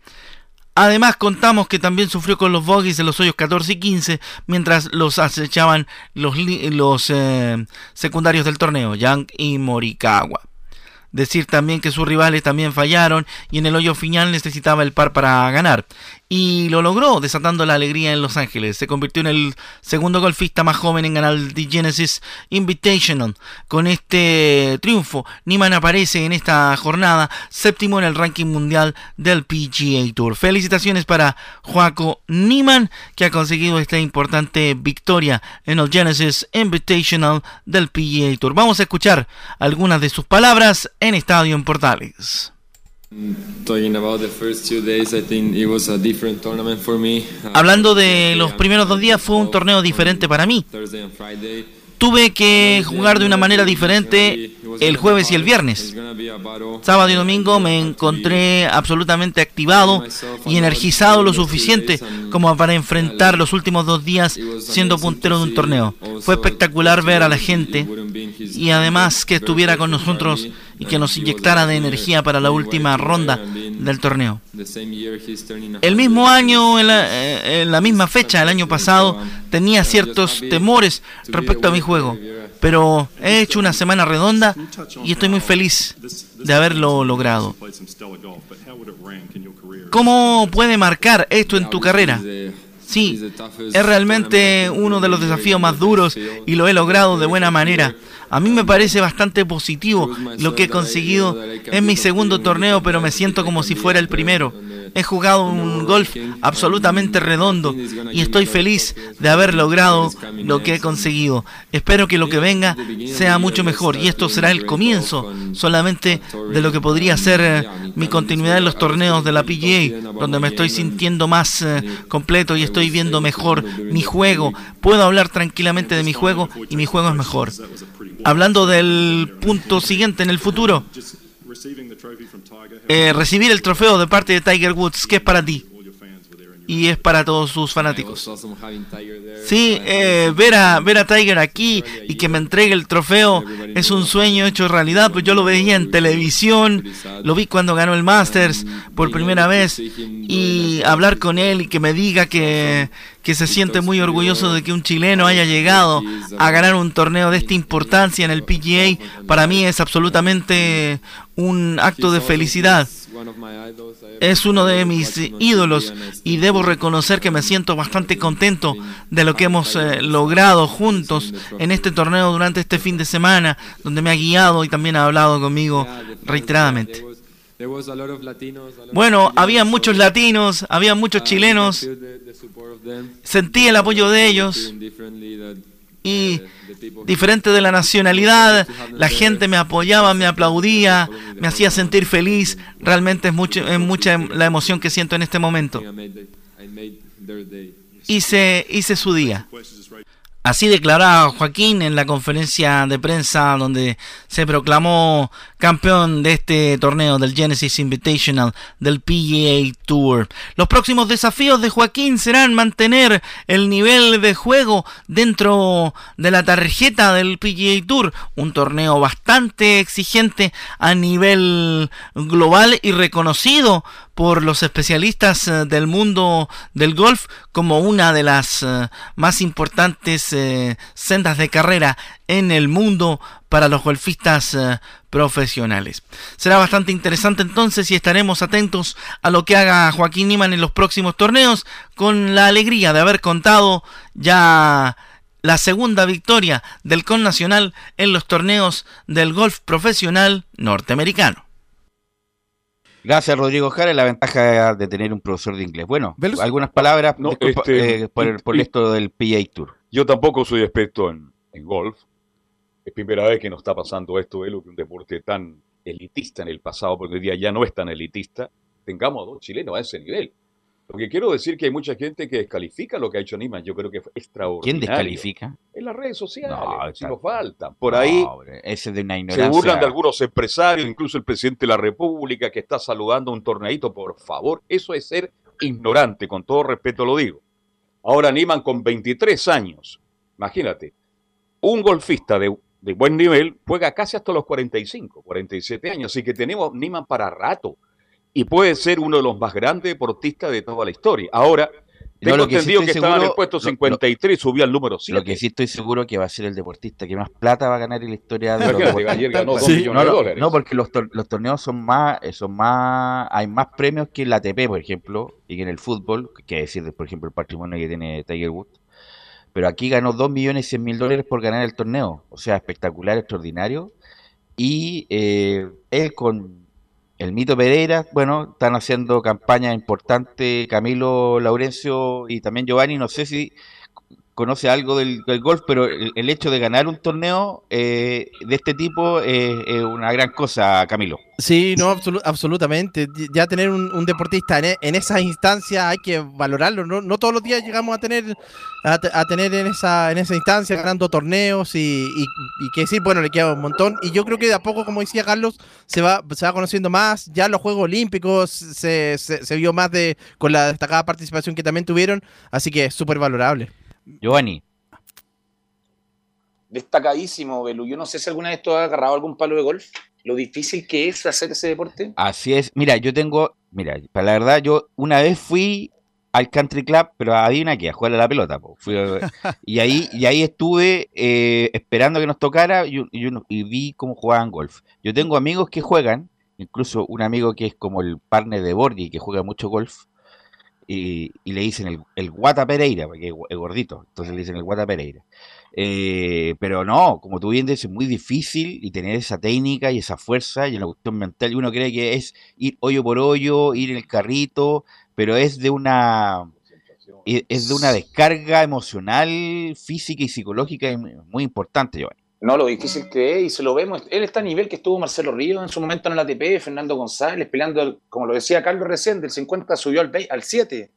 Además contamos que también sufrió con los bogies en los hoyos 14 y 15 mientras los acechaban los, los eh, secundarios del torneo, Yang y Morikawa. Decir también que sus rivales también fallaron y en el hoyo final necesitaba el par para ganar. Y lo logró desatando la alegría en Los Ángeles. Se convirtió en el segundo golfista más joven en ganar el The Genesis Invitational. Con este triunfo, Niman aparece en esta jornada séptimo en el ranking mundial del PGA Tour. Felicitaciones para Joaco Niman que ha conseguido esta importante victoria en el Genesis Invitational del PGA Tour. Vamos a escuchar algunas de sus palabras en Estadio en Portales. Hablando de los primeros dos días, fue un torneo diferente para mí. Tuve que jugar de una manera diferente el jueves y el viernes. Sábado y domingo me encontré absolutamente activado y energizado lo suficiente como para enfrentar los últimos dos días siendo puntero de un torneo. Fue espectacular ver a la gente y además que estuviera con nosotros y que nos inyectara de energía para la última ronda del torneo. El mismo año, en la, eh, misma fecha, el año pasado, tenía ciertos temores respecto a mi juego, pero he hecho una semana redonda y estoy muy feliz de haberlo logrado. ¿Cómo puede marcar esto en tu carrera? Sí, es realmente uno de los desafíos más duros y lo he logrado de buena manera. A mí me parece bastante positivo lo que he conseguido en mi segundo torneo, pero me siento como si fuera el primero. He jugado un golf absolutamente redondo y estoy feliz de haber logrado lo que he conseguido. Espero que lo que venga sea mucho mejor y esto será el comienzo solamente de lo que podría ser eh, mi continuidad en los torneos de la PGA, donde me estoy sintiendo más eh, completo y estoy viendo mejor mi juego. Puedo hablar tranquilamente de mi juego y mi juego es mejor. Hablando del punto siguiente en el futuro, eh, recibir el trofeo de parte de Tiger Woods, ¿qué es para ti? Y es para todos sus fanáticos. Sí, eh, ver, a, ver a Tiger aquí y que me entregue el trofeo es un sueño hecho realidad, pues yo lo veía en televisión, lo vi cuando ganó el Masters por primera vez y hablar con él y que me diga que, que se siente muy orgulloso de que un chileno haya llegado a ganar un torneo de esta importancia en el PGA, para mí es absolutamente un acto de felicidad. Es uno de mis ídolos y debo reconocer que me siento bastante contento de lo que hemos eh, logrado juntos en este torneo durante este fin de semana, donde me ha guiado y también ha hablado conmigo reiteradamente. Bueno, había muchos latinos, había muchos chilenos, sentí el apoyo de ellos y diferente de la nacionalidad, la gente me apoyaba, me aplaudía, me hacía sentir feliz. Realmente es, mucho, es mucha la emoción que siento en este momento. Hice, hice su día. Así declaraba Joaquín en la conferencia de prensa donde se proclamó campeón de este torneo del Genesis Invitational del PGA Tour. Los próximos desafíos de Joaquín serán mantener el nivel de juego dentro de la tarjeta del PGA Tour, un torneo bastante exigente a nivel global y reconocido por los especialistas eh, del mundo del golf como una de las eh, más importantes eh, sendas de carrera en el mundo para los golfistas profesionales. Será bastante interesante entonces y estaremos atentos a lo que haga Joaquín Niman en los próximos torneos con la alegría de haber contado ya la segunda victoria del Con Nacional en los torneos del golf profesional norteamericano. Gracias, Rodrigo Jara. La ventaja de tener un profesor de inglés. Bueno, algunas palabras este, eh, por, esto del PA Tour. Yo tampoco soy experto en, golf. Es primera vez que nos está pasando esto, lo que un deporte tan elitista en el pasado, porque hoy día ya no es tan elitista, tengamos dos chilenos a ese nivel. Lo que quiero decir que hay mucha gente que descalifica lo que ha hecho Niman. Yo creo que fue extraordinario. ¿Quién descalifica? En las redes sociales. No, si nos faltan. Por ahí ese de una se burlan de algunos empresarios, incluso el presidente de la República que está saludando un torneito. Por favor, eso es ser ignorante, con todo respeto lo digo. Ahora Niman con 23 años. Imagínate, un golfista de, de buen nivel juega casi hasta los 45, 47 años. Así que tenemos Niman para rato y puede ser uno de los más grandes deportistas de toda la historia. Ahora, Tengo entendido que, estaba en el puesto 53 y subió al número 7. Lo que sí estoy seguro que va a ser el deportista que más plata va a ganar en la historia de los Ayer ganó 2 millones de dólares. No, porque los, los torneos son más, eh, son más, hay más premios que en la ATP, por ejemplo, y que en el fútbol, que decir, por ejemplo, el patrimonio que tiene Tiger Woods. Pero aquí ganó 2 millones y 100 mil dólares por ganar el torneo. O sea, espectacular, extraordinario. Y eh, él con el Mito Pereira, bueno, están haciendo campañas importantes Camilo Laurencio y también Giovanni, no sé si conoce algo del, golf, pero el, hecho de ganar un torneo eh, de este tipo es, una gran cosa, Camilo. Sí, no, absolutamente. Ya tener un, deportista en, en, esas instancias hay que valorarlo. No, no todos los días llegamos a tener a, tener en esa en esa instancia ganando torneos y, y, que decir, bueno, le queda un montón. Y yo creo que de a poco, como decía Carlos, se va se va conociendo más. Ya los Juegos Olímpicos se, se, se vio más de con la destacada participación que también tuvieron, así que es súper valorable. Giovanni. Destacadísimo, Belu. Yo no sé si alguna vez tú has agarrado algún palo de golf. Lo difícil que es hacer ese deporte. Así es. Mira, yo tengo. Mira, para la verdad, yo una vez fui al country club, pero una que a jugar a la pelota. y, ahí, y ahí estuve eh, esperando que nos tocara y, y, vi cómo jugaban golf. Yo tengo amigos que juegan, incluso un amigo que es como el partner de Borgi, que juega mucho golf y, le dicen el, el, Guata Pereira, porque es gordito, entonces le dicen el Guata Pereira. Eh, pero no, como tú bien dices, es muy difícil y tener esa técnica y esa fuerza y la cuestión mental. Y uno cree que es ir hoyo por hoyo, ir en el carrito, pero es de una es de una descarga emocional, física y psicológica muy importante, Giovanni. No, lo difícil que es, y se lo vemos. Él está a nivel que estuvo Marcelo Ríos en su momento en el ATP, Fernando González, peleando, como lo decía Carlos recién, del 50 subió al, al 7.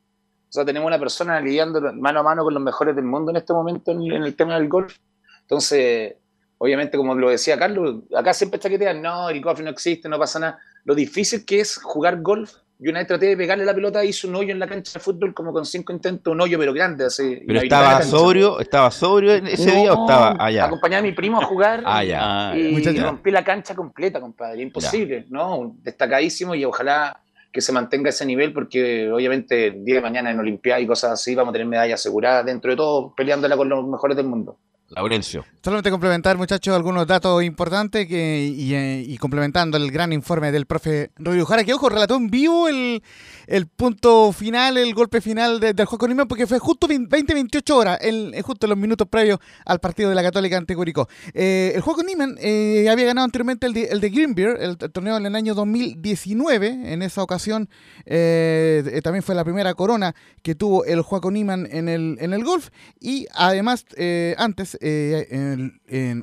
O sea, tenemos una persona lidiando mano a mano con los mejores del mundo en este momento en, el tema del golf. Entonces, obviamente, como lo decía Carlos, acá siempre te no, el golf no existe, no pasa nada. Lo difícil que es jugar golf yo una vez traté de pegarle la pelota, hizo un hoyo en la cancha de fútbol como con cinco intentos, un hoyo pero grande. Así, ¿Pero estaba sobrio, estaba sobrio ese día o estaba allá? Acompañé a mi primo a jugar ah, y, rompí la cancha completa, compadre. Imposible, ¿no? Destacadísimo y ojalá que se mantenga ese nivel porque obviamente el día de mañana en Olimpiada y cosas así vamos a tener medallas aseguradas dentro de todo, peleándola con los mejores del mundo. Laurencio. Solamente complementar, muchachos, algunos datos importantes que, y, eh, complementando el gran informe del profe Rodrigo Jara, que ojo, relató en vivo el, el punto final, el golpe final del juego con porque fue justo 20-28 horas, el, eh, justo en los minutos previos al partido de la Católica ante Curicó. Eh, el juego con Niman había ganado anteriormente el de, el de Green Beer, el, torneo en el año 2019. En esa ocasión también fue la primera corona que tuvo el Juaco Niman en el, en el golf. Y además, antes eh,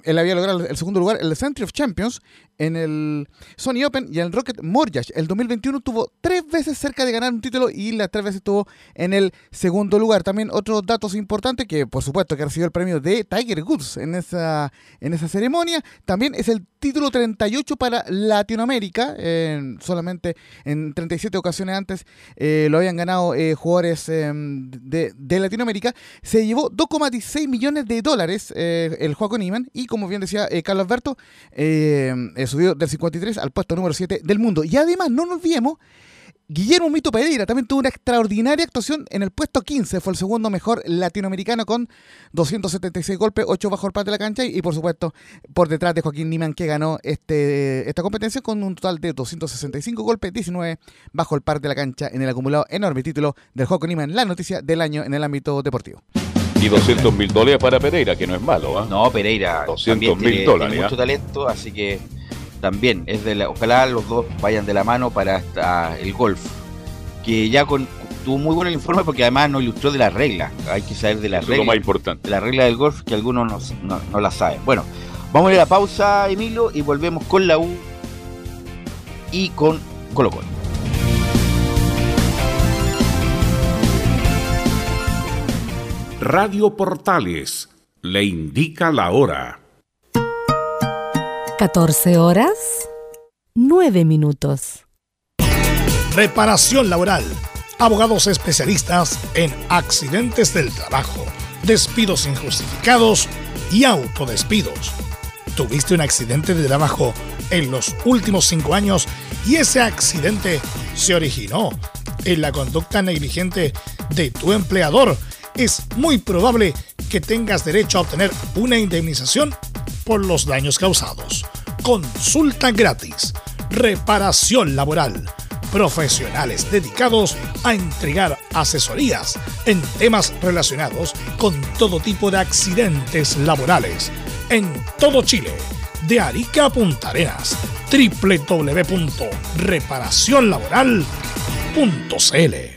él había logrado el segundo lugar en el Century of Champions en el Sony Open y en el Rocket Mortgage. El 2021 tuvo tres veces cerca de ganar un título y las tres veces estuvo en el segundo lugar. También otros datos importantes que por supuesto que recibió el premio de Tiger Woods en esa, en esa ceremonia. También es el título 38 para Latinoamérica. solamente en 37 ocasiones antes eh, lo habían ganado eh, jugadores em, de, Latinoamérica. Se llevó 2,16 millones de dólares eh, el juego Niman y como bien decía Carlos Alberto, subió del 53 al puesto número 7 del mundo. Y además, no nos olvidemos, Guillermo Mito Pereira también tuvo una extraordinaria actuación en el puesto 15, fue el segundo mejor latinoamericano con 276 golpes, 8 bajo el par de la cancha y, por supuesto por detrás de Joaquín Niman que ganó este, esta competencia con un total de 265 golpes, 19 bajo el par de la cancha en el acumulado enorme título del Joaquín Niman, la noticia del año en el ámbito deportivo. Y 200 mil dólares para Pereira, que no es malo. ¿ah? No, Pereira 200 mil dólares. Tiene mucho ¿ah? talento, así que también es de la, ojalá los dos vayan de la mano para el golf. Que ya con, tuvo muy buen el informe porque además nos ilustró de las reglas. Hay que saber de las reglas. lo más importante. De la regla del golf que algunos no, no, la saben. Bueno, vamos a ir a la pausa, Emilio, y volvemos con la U y con Colo Colo. Radio Portales le indica la hora. 14 horas, 9 minutos. Reparación laboral. Abogados especialistas en accidentes del trabajo, despidos injustificados y autodespidos. ¿Tuviste un accidente de trabajo en los últimos cinco años y ese accidente se originó en la conducta negligente de tu empleador, es muy probable que tengas derecho a obtener una indemnización por los daños causados. Consulta gratis. Reparación laboral. Profesionales dedicados a entregar asesorías en temas relacionados con todo tipo de accidentes laborales en todo Chile, de Arica a Punta Arenas. www.reparacionlaboral.cl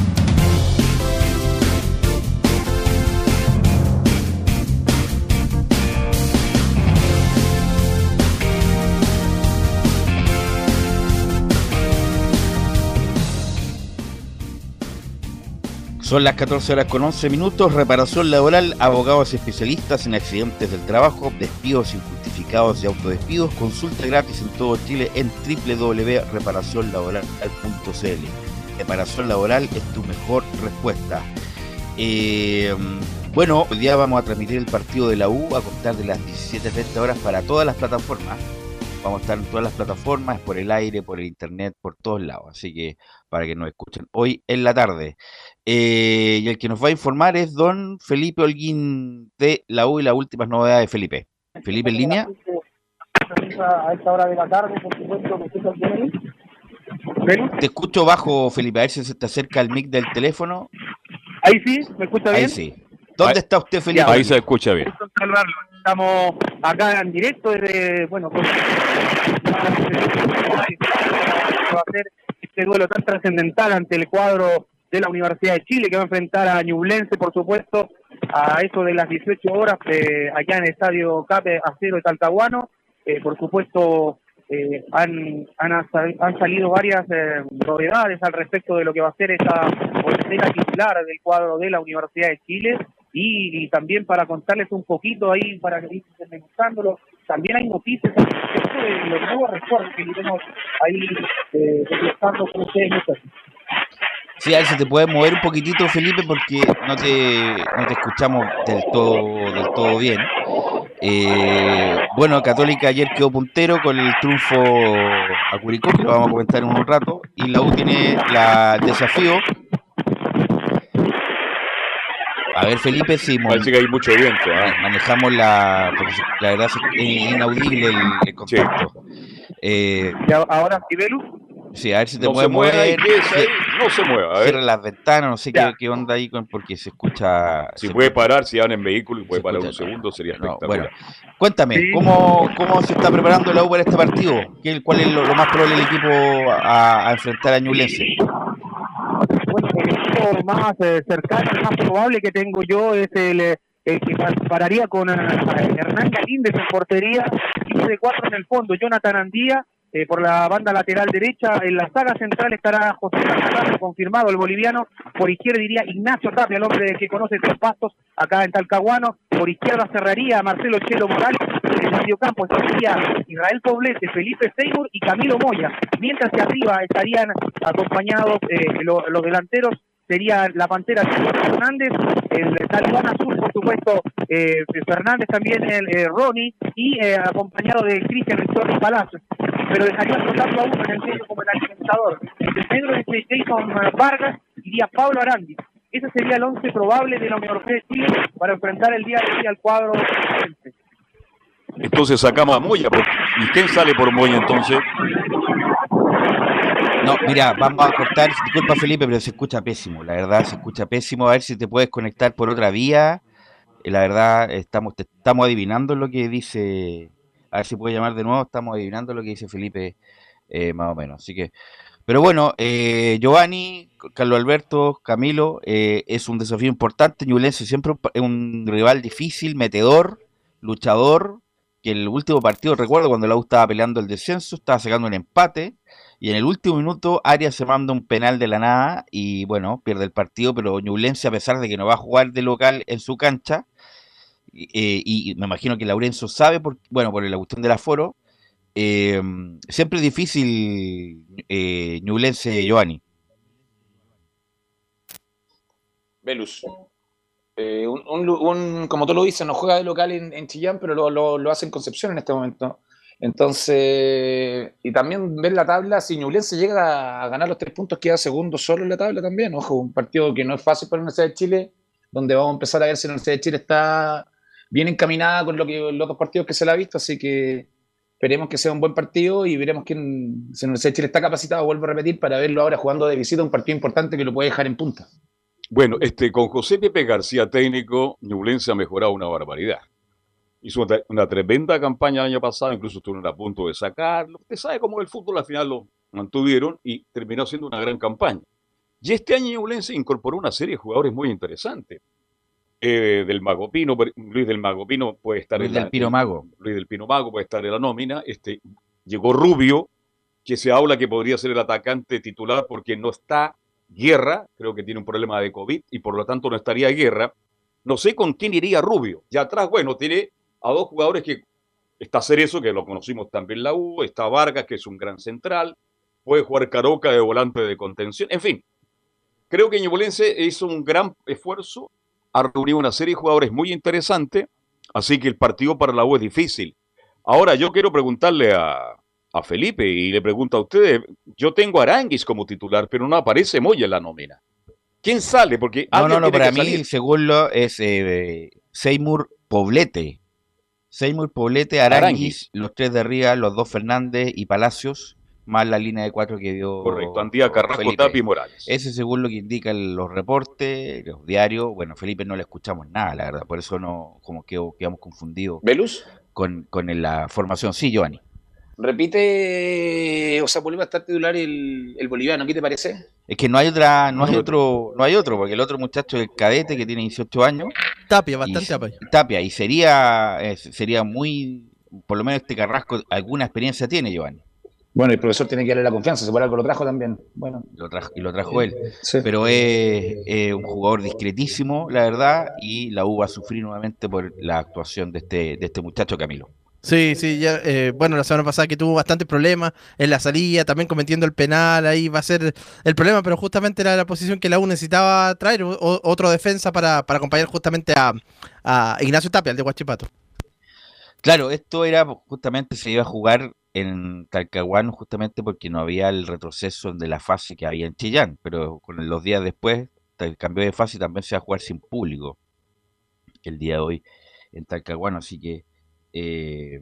Son las 14 horas con 11 minutos. Reparación laboral, abogados especialistas en accidentes del trabajo, despidos injustificados y autodespidos. Consulta gratis en todo Chile en www.reparacionlaboral.cl. Reparación laboral es tu mejor respuesta. Eh, bueno, hoy día vamos a transmitir el partido de la U a contar de las 17.30 horas para todas las plataformas. Vamos a estar en todas las plataformas, por el aire, por el internet, por todos lados. Así que para que nos escuchen hoy en la tarde. Eh, y el que nos va a informar es don Felipe Holguín de la U y las últimas novedades de Felipe. Felipe en línea. A esta hora de la tarde, por supuesto, me bien. Te escucho bajo, Felipe, a ver si se te acerca el mic del teléfono. Ahí sí, me escucha bien. Ahí sí. ¿Dónde está usted, Felipe? Ahí se escucha bien. Estamos acá en directo desde, bueno, con... va a ser este duelo tan trascendental ante el cuadro de la Universidad de Chile que va a enfrentar a Ñublense, por supuesto, a eso de las 18 horas eh, allá en el Estadio Cape Acero de Talcahuano. Eh, por supuesto, eh, han, han, han, salido varias eh, novedades al respecto de lo que va a ser esta portera titular del cuadro de la Universidad de Chile y, también para contarles un poquito ahí, para que estén buscándolo, también hay noticias de los nuevos refuerzos que iremos ahí eh, con ustedes. Sí, a ver si te puedes mover un poquitito, Felipe, porque no te, no te escuchamos del todo, del todo bien. Eh, bueno, Católica ayer quedó puntero con el triunfo a Curicó, que lo vamos a comentar en un rato, y la U tiene la, el desafío. A ver, Felipe, si Parece que hay mucho viento. ¿eh? manejamos la. Porque la verdad es inaudible el, el contacto. Sí. Eh, ahora, Sibelu. Sí, a ver si te no puedes mover. ahí, ¿qué es ahí? No se mueva. A ver. Cierra las ventanas, no sé qué, qué, onda ahí con, porque se escucha. Si se puede parar, si van en vehículo y puede se parar escucha, un segundo, sería no, espectacular. bueno, cuéntame, Sí. ¿cómo, ¿cómo se está preparando la U para este partido? ¿Qué, ¿Cuál es lo, lo más probable del equipo a, a enfrentar a Ñublense? Bueno, el equipo más eh, cercano, el más probable que tengo yo es el, eh, el que pa- pararía con eh, Hernán Galíndez en portería, equipo de cuatro en el fondo, Jonathan Andía, eh, por la banda lateral derecha, en la saga central estará José Tapia, confirmado el boliviano, por izquierda iría Ignacio Tapia, el hombre que conoce estos pastos acá en Talcahuano, por izquierda cerraría Marcelo Chelo Morales, en el mediocampo estaría Israel Poblete, Felipe Seymour y Camilo Moya, mientras que arriba estarían acompañados eh, lo- los delanteros sería la Pantera Fernández, el Talibán Azul, por supuesto, eh, Fernández también, el eh, Ronnie, y eh, acompañado de Cristian Ristori Palacios. Pero dejaría flotando a uno en el medio como el alimentador. El Pedro de Jason Vargas iría Pablo Arandi. Ese sería el once probable de la Universidad de Chile para enfrentar el día de hoy al cuadro. Entonces sacamos a Moya. porque- ¿Y quién sale por Moya entonces? No, mira, vamos a cortar. Disculpa, Felipe, pero se escucha pésimo. La verdad, se escucha pésimo. A ver si te puedes conectar por otra vía. Eh, La verdad, estamos, te- estamos adivinando lo que dice. A ver si puede llamar de nuevo. Estamos adivinando lo que dice Felipe, eh, más o menos. Así que. Pero bueno, eh, Giovanni, Carlos Alberto, Camilo, eh, es un desafío importante. Ñublense siempre es un rival difícil, metedor, luchador. Que el último partido, recuerdo cuando la U estaba peleando el descenso, estaba sacando un empate. Y en el último minuto, Arias se manda un penal de la nada y bueno, pierde el partido, pero Ñublense, a pesar de que no va a jugar de local en su cancha, eh, y me imagino que Laurenzo sabe, por, bueno, por la cuestión del aforo, Eh, siempre es difícil, eh, Ñublense Giovanni. Velus. Eh, un, como tú lo dices, no juega de local en, en Chillán, pero lo, lo- lo hace en Concepción en este momento. Entonces, y también ver la tabla, si Ñublense llega a ganar los tres puntos, queda segundo solo en la tabla también. Ojo, un partido que no es fácil para la Universidad de Chile, donde vamos a empezar a ver si la Universidad de Chile está bien encaminada con lo que, los otros partidos que se le ha visto, así que esperemos que sea un buen partido y veremos quién, Universidad de Chile está capacitado, vuelvo a repetir, para verlo ahora jugando de visita, un partido importante que lo puede dejar en punta. Bueno, este, con José Pepe García técnico, Ñublense ha mejorado una barbaridad. Hizo una, una tremenda campaña el año pasado, incluso estuvieron a punto de sacarlo. Usted sabe cómo el fútbol al final lo mantuvieron y terminó siendo una gran campaña. Y este año Ñublense incorporó una serie de jugadores muy interesantes. Eh, del Mago Pino, por- Luis del Mago Pino puede estar Luis en la, del Pino en- Mago. Luis del Pino Mago puede estar en la nómina. Este, llegó Rubio, que se habla que podría ser el atacante titular porque no está Guerra, creo que tiene un problema de COVID y por lo tanto no estaría Guerra. No sé con quién iría Rubio. Y atrás, bueno, tiene a dos jugadores que está Cerezo, que lo conocimos también la U, está Vargas, que es un gran central, puede jugar Caroca de volante de contención, en fin. Creo que Ñublense hizo un gran esfuerzo, ha reunido una serie de jugadores muy interesantes, así que el partido para la U es difícil. Ahora yo quiero preguntarle a, a Felipe y le pregunto a ustedes, yo tengo a Aranguis como titular, pero no aparece Moya en la nómina. ¿Quién sale? Porque No, no, no, para mí, salir. según lo es eh, Seymour Poblete. Seymour Poblete, Aranguis, Aranguis. los tres de arriba, los dos Fernández y Palacios, más la línea de cuatro que dio. Correcto, Andía Carrasco, Felipe. Tapia y Morales. Ese según lo que indican los reportes, los diarios. Bueno, Felipe no le escuchamos nada, la verdad, por eso no, como que quedamos confundidos ¿Velus? con, con la formación. Sí, Giovanni. Repite, o sea, vuelve a estar titular el, el boliviano, ¿qué te parece? Es que no hay otra, no hay otro, no hay otro, porque el otro muchacho es el cadete que tiene 18 años. Tapia, bastante. Tapia, y sería, eh, sería muy, por lo menos este Carrasco, alguna experiencia tiene, Giovanni. Bueno, el profesor tiene que darle la confianza, se por algo lo trajo también. Bueno, Lo trajo, y lo trajo él. sí. Pero es, es un jugador discretísimo, la verdad, y la U va a sufrir nuevamente por la actuación de este, de este muchacho Camilo. Sí, sí, ya, eh, bueno, la semana pasada que tuvo bastantes problemas en la salida, también cometiendo el penal, ahí va a ser el problema, pero justamente era la posición que la U necesitaba traer, o- o- otro defensa para, para acompañar justamente a, a Ignacio Tapia, el de Huachipato. Claro, esto era justamente, se iba a jugar en Talcahuano justamente porque no había el retroceso de la fase que había en Chillán, pero con los días después el cambio de fase también se va a jugar sin público el día de hoy en Talcahuano, así que eh,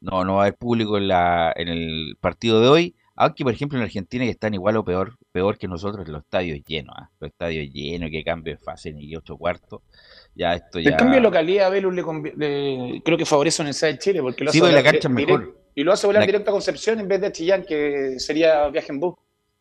no, no va a haber público en, la, en el partido de hoy, aunque por ejemplo en Argentina que están igual o peor, peor que nosotros los estadios llenos, ¿ah? los estadios llenos, que cambio de fase ni ocho cuartos, ya esto ya... El cambio de localidad a Velus le, le- creo que favorece a Universidad de Chile porque lo Sí, hace porque la cancha es mejor. Y lo hace volar La- directo a Concepción en vez de Chillán, que sería viaje en bus.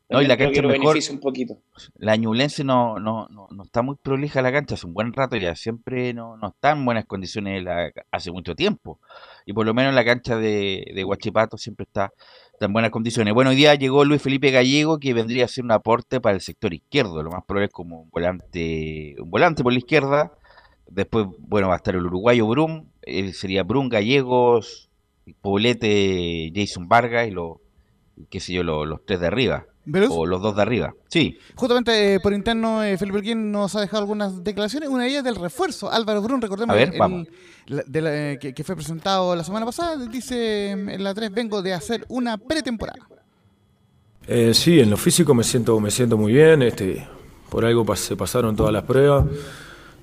No, y la cancha lo mejor. un poquito. La Ñublense no, no, no, no está muy prolija la cancha, hace un buen rato ya, siempre no, no está en buenas condiciones la- hace mucho tiempo. Y por lo menos la cancha de, de Huachipato siempre está, está en buenas condiciones. Bueno, hoy día llegó Luis Felipe Gallego, que vendría a ser un aporte para el sector izquierdo, lo más probable es como un volante, un volante por la izquierda. Después, bueno, va a estar el uruguayo Brum, él sería Brum, Gallegos, Poblete, Jason Vargas y los, qué sé yo, los, los tres de arriba. O los dos de arriba. Sí. Justamente eh, por interno, eh, Felipe Urquín nos ha dejado algunas declaraciones. Una de ellas del refuerzo. Álvaro Brun, recordemos ver, el- la- de la- eh, que, que fue presentado la semana pasada. Dice en la 3: Vengo de hacer una pretemporada. Eh, sí, en lo físico me siento, me siento muy bien. Este, por algo pas- se pasaron todas las pruebas.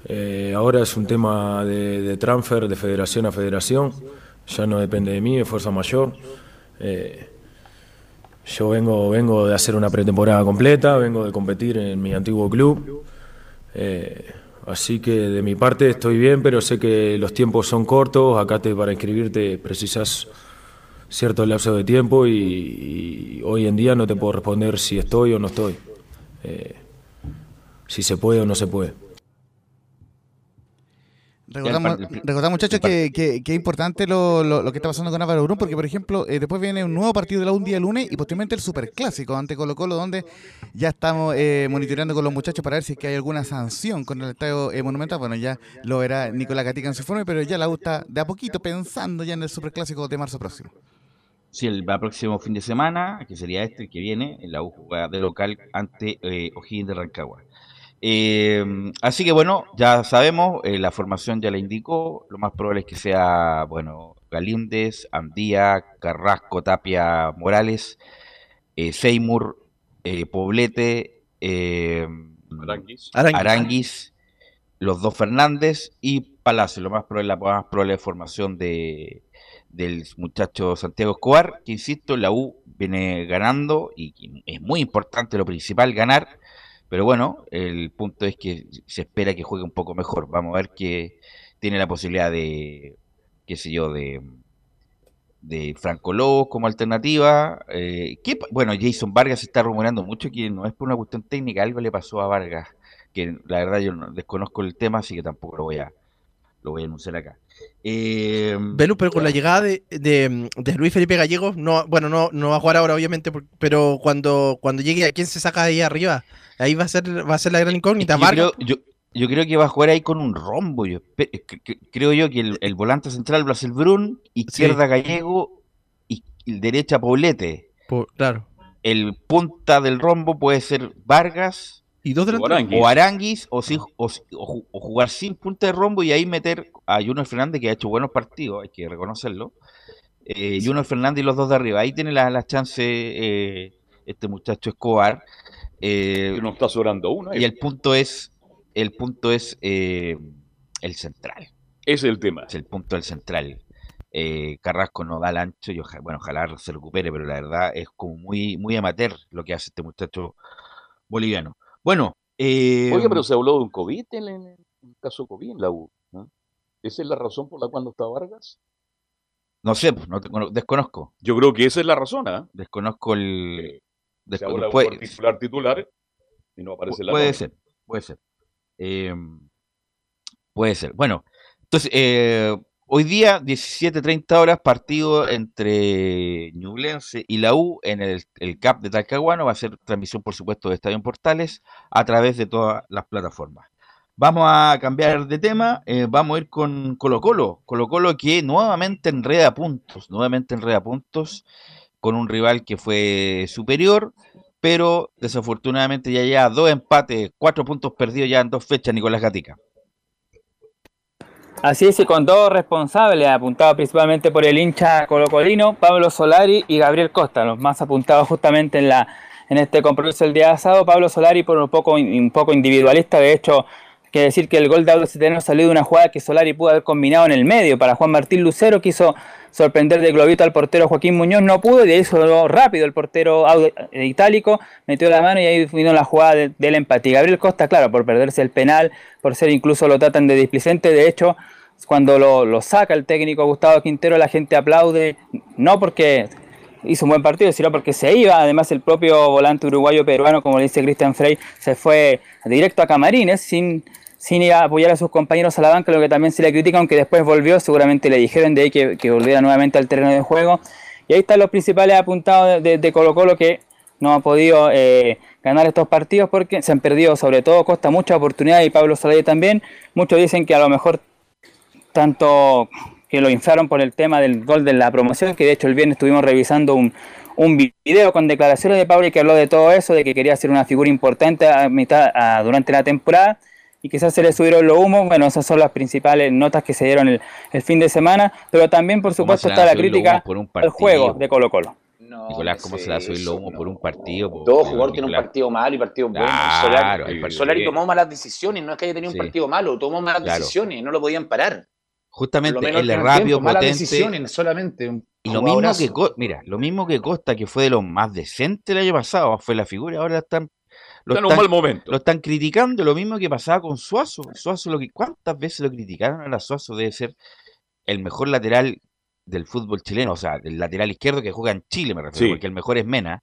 Eh, ahora es un tema de, de transfer de federación a federación. Ya no depende de mí, es fuerza mayor. Eh, yo vengo, vengo de hacer una pretemporada completa, vengo de competir en mi antiguo club. Eh, así que de mi parte estoy bien, pero sé que los tiempos son cortos. Acá te, para inscribirte precisas cierto lapso de tiempo y, hoy en día no te puedo responder si estoy o no estoy. Eh, si se puede o no se puede. Par- recordamos, muchachos, que, que- que es importante lo, lo- lo que está pasando con Álvaro Brun, porque, por ejemplo, eh, después viene un nuevo partido de la un día lunes y posteriormente el Superclásico ante Colo Colo, donde ya estamos eh, monitoreando con los muchachos para ver si es que hay alguna sanción con el Estadio eh, Monumental. Bueno, ya lo verá Nicolás Gatica en su informe, pero ya la U está de a poquito pensando ya en el Superclásico de marzo próximo. Sí, el, próximo fin de semana, que sería este, el que viene, en la U de local ante eh, O'Higgins de Rancagua. Eh, así que bueno, ya sabemos, eh, la formación ya la indicó, lo más probable es que sea, bueno, Galíndez, Andía, Carrasco, Tapia, Morales, eh, Seymour, eh, Poblete, eh, Aranguis. los dos Fernández y Palacio, lo más probable, la más probable formación de, del muchacho Santiago Escobar, que insisto, la U viene ganando y es muy importante lo principal ganar, pero bueno, el punto es que se espera que juegue un poco mejor. Vamos a ver que tiene la posibilidad de, qué sé yo, de, Franco Lobos como alternativa. Eh, bueno, Jason Vargas se está rumorando mucho que no es por una cuestión técnica, algo le pasó a Vargas, que la verdad yo no desconozco el tema, así que tampoco lo voy a, lo voy a anunciar acá. Eh, pero con la llegada de, Luis Felipe Gallegos, no, bueno, no, no va a jugar ahora, obviamente, pero cuando, cuando llegue, ¿a quién se saca ahí arriba? Ahí va a ser, va a ser la gran incógnita. yo, yo, creo que va a jugar ahí con un rombo. Yo, creo yo que el, volante central va a ser Brun, izquierda Gallego y, derecha Poblete. claro. El punta del rombo puede ser Vargas ¿Y dos O Aranguis, o, o, jugar sin punta de rombo y ahí meter a Juno Fernández, que ha hecho buenos partidos, hay que reconocerlo. Eh, Juno Fernández y los dos de arriba. Ahí tiene la, chance eh, este muchacho Escobar. Eh, no está sobrando uno. Y el punto es, el punto es eh, el central. Ese es el tema. Es el punto del central. Carrasco no da el ancho y bueno, ojalá se recupere, pero la verdad es como muy, muy amateur lo que hace este muchacho boliviano. Bueno. Eh, Oye, pero se habló de un COVID en, el caso COVID en la U. ¿Esa es la razón por la cual no está Vargas? No sé, pues, no, desconozco. Yo creo que esa es la razón, ¿ah? Desconozco el. se habla puede, titular titular y no aparece la Puede ser, puede ser. Eh, puede ser. Bueno, entonces, eh, Hoy día, 17.30 horas, partido entre Ñublense y la U en el, CAP de Talcahuano. Va a ser transmisión, por supuesto, de Estadio Portales a través de todas las plataformas. Vamos a cambiar de tema, eh, vamos a ir con Colo Colo. Colo Colo que nuevamente enreda puntos, nuevamente enreda puntos con un rival que fue superior, pero desafortunadamente ya ya dos empates, cuatro puntos perdidos ya en dos fechas, Nicolás Gatica. Así es, y con dos responsables, apuntados principalmente por el hincha colocolino, Pablo Solari y Gabriel Costa, los más apuntados justamente en, la, en este compromiso del día pasado. Pablo Solari por un poco, un poco individualista, de hecho, que decir que el gol de Audo Citadino salió de una jugada que Solari pudo haber combinado en el medio para Juan Martín Lucero, quiso sorprender de globito al portero Joaquín Muñoz, no pudo, y de ahí hizo rápido el portero eh, itálico, metió la mano y ahí vino la jugada del empate. Gabriel Costa, claro, por perderse el penal, por ser incluso lo tratan de displicente, de hecho, cuando lo, lo saca el técnico Gustavo Quintero, la gente aplaude, no porque hizo un buen partido, sino porque se iba. Además, el propio volante uruguayo peruano, como le dice Cristian Frey, se fue directo a Camarines sin, sin ir a apoyar a sus compañeros a la banca, lo que también se le critica, aunque después volvió, seguramente le dijeron de ahí que, volviera nuevamente al terreno de juego. Y ahí están los principales apuntados de, Colo Colo que no ha podido eh, ganar estos partidos porque se han perdido, sobre todo Costa, muchas oportunidades y Pablo Salaya también. Muchos dicen que a lo mejor tanto que lo inflaron por el tema del gol de la promoción, que de hecho el viernes estuvimos revisando un, un video con declaraciones de Pablo que habló de todo eso, de que quería ser una figura importante a mitad, durante la temporada y quizás se le subieron los humos. Bueno, esas son las principales notas que se dieron el, el fin de semana, pero también, por supuesto, está la crítica al juego de Colo Colo. No, Nicolás, ¿cómo se le va a subir los humos por un partido? Todo jugador tiene un partido malo y partido bueno. Claro, Solari, Solari tomó malas decisiones, no es que haya tenido un partido malo, tomó malas decisiones, no lo podían parar. Justamente él es rápido, potente. decisiones solamente. y lo mismo que mira, lo mismo que Costa, que fue de los más decentes el año pasado, fue la figura, ahora están lo están, mal momento. lo están criticando, lo mismo que pasaba con Suazo. Suazo lo que ¿cuántas veces lo criticaron? Ahora Suazo debe ser el mejor lateral del fútbol chileno, o sea, el lateral izquierdo que juega en Chile, me refiero, porque el mejor es Mena.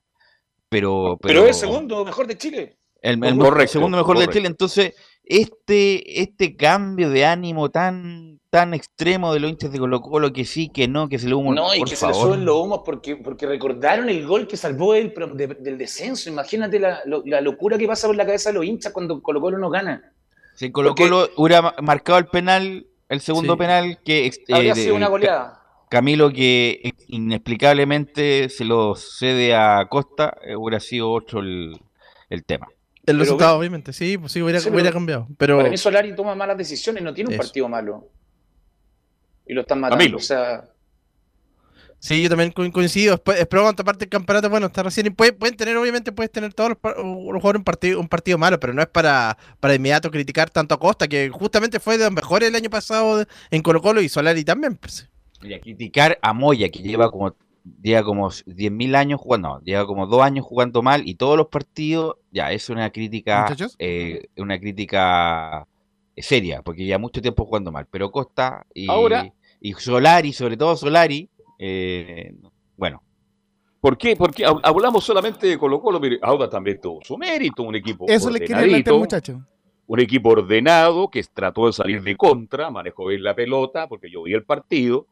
Pero, pero, es el segundo mejor de Chile. El, segundo mejor de Chile, entonces este, este cambio de ánimo tan, tan extremo de los hinchas de Colo Colo, que sí, que no, que se le humo. No, y que se le suben los humos porque, porque recordaron el gol que salvó el, del descenso. Imagínate la, la, locura que pasa por la cabeza de los hinchas cuando Colo Colo no gana. Si Colo Colo hubiera marcado el penal, el segundo penal, que... Habría sido una goleada. Camilo que inexplicablemente se lo cede a Costa, eh, hubiera sido otro el, tema. El resultado, obviamente, sí, pues sí, hubiera, cambiado. Pero... Para mí Solari toma malas decisiones, no tiene un partido malo. Y lo están matando, o sea... Sí, yo también coincido. Espero cuando parte el campeonato, bueno, está recién. pueden tener, obviamente, puedes tener todos los, jugadores un partido, un partido malo, pero no es para, para inmediato criticar tanto a Costa, que justamente fue de los mejores el año pasado en Colo Colo y Solari también. Pues. Y a criticar a Moya, que lleva como lleva como 10.000 años jugando, no, lleva como dos años jugando mal y todos los partidos, ya, es una crítica, eh, una crítica seria, porque lleva mucho tiempo jugando mal. Pero Costa y, Ahora, y Solari, sobre todo Solari, eh, bueno. ¿Por qué? Porque hablamos solamente de Colo Colo, pero Auda también tuvo su mérito, un equipo Eso le quería muchacho. Un equipo ordenado que trató de salir de contra, manejó bien la pelota, porque yo vi el partido.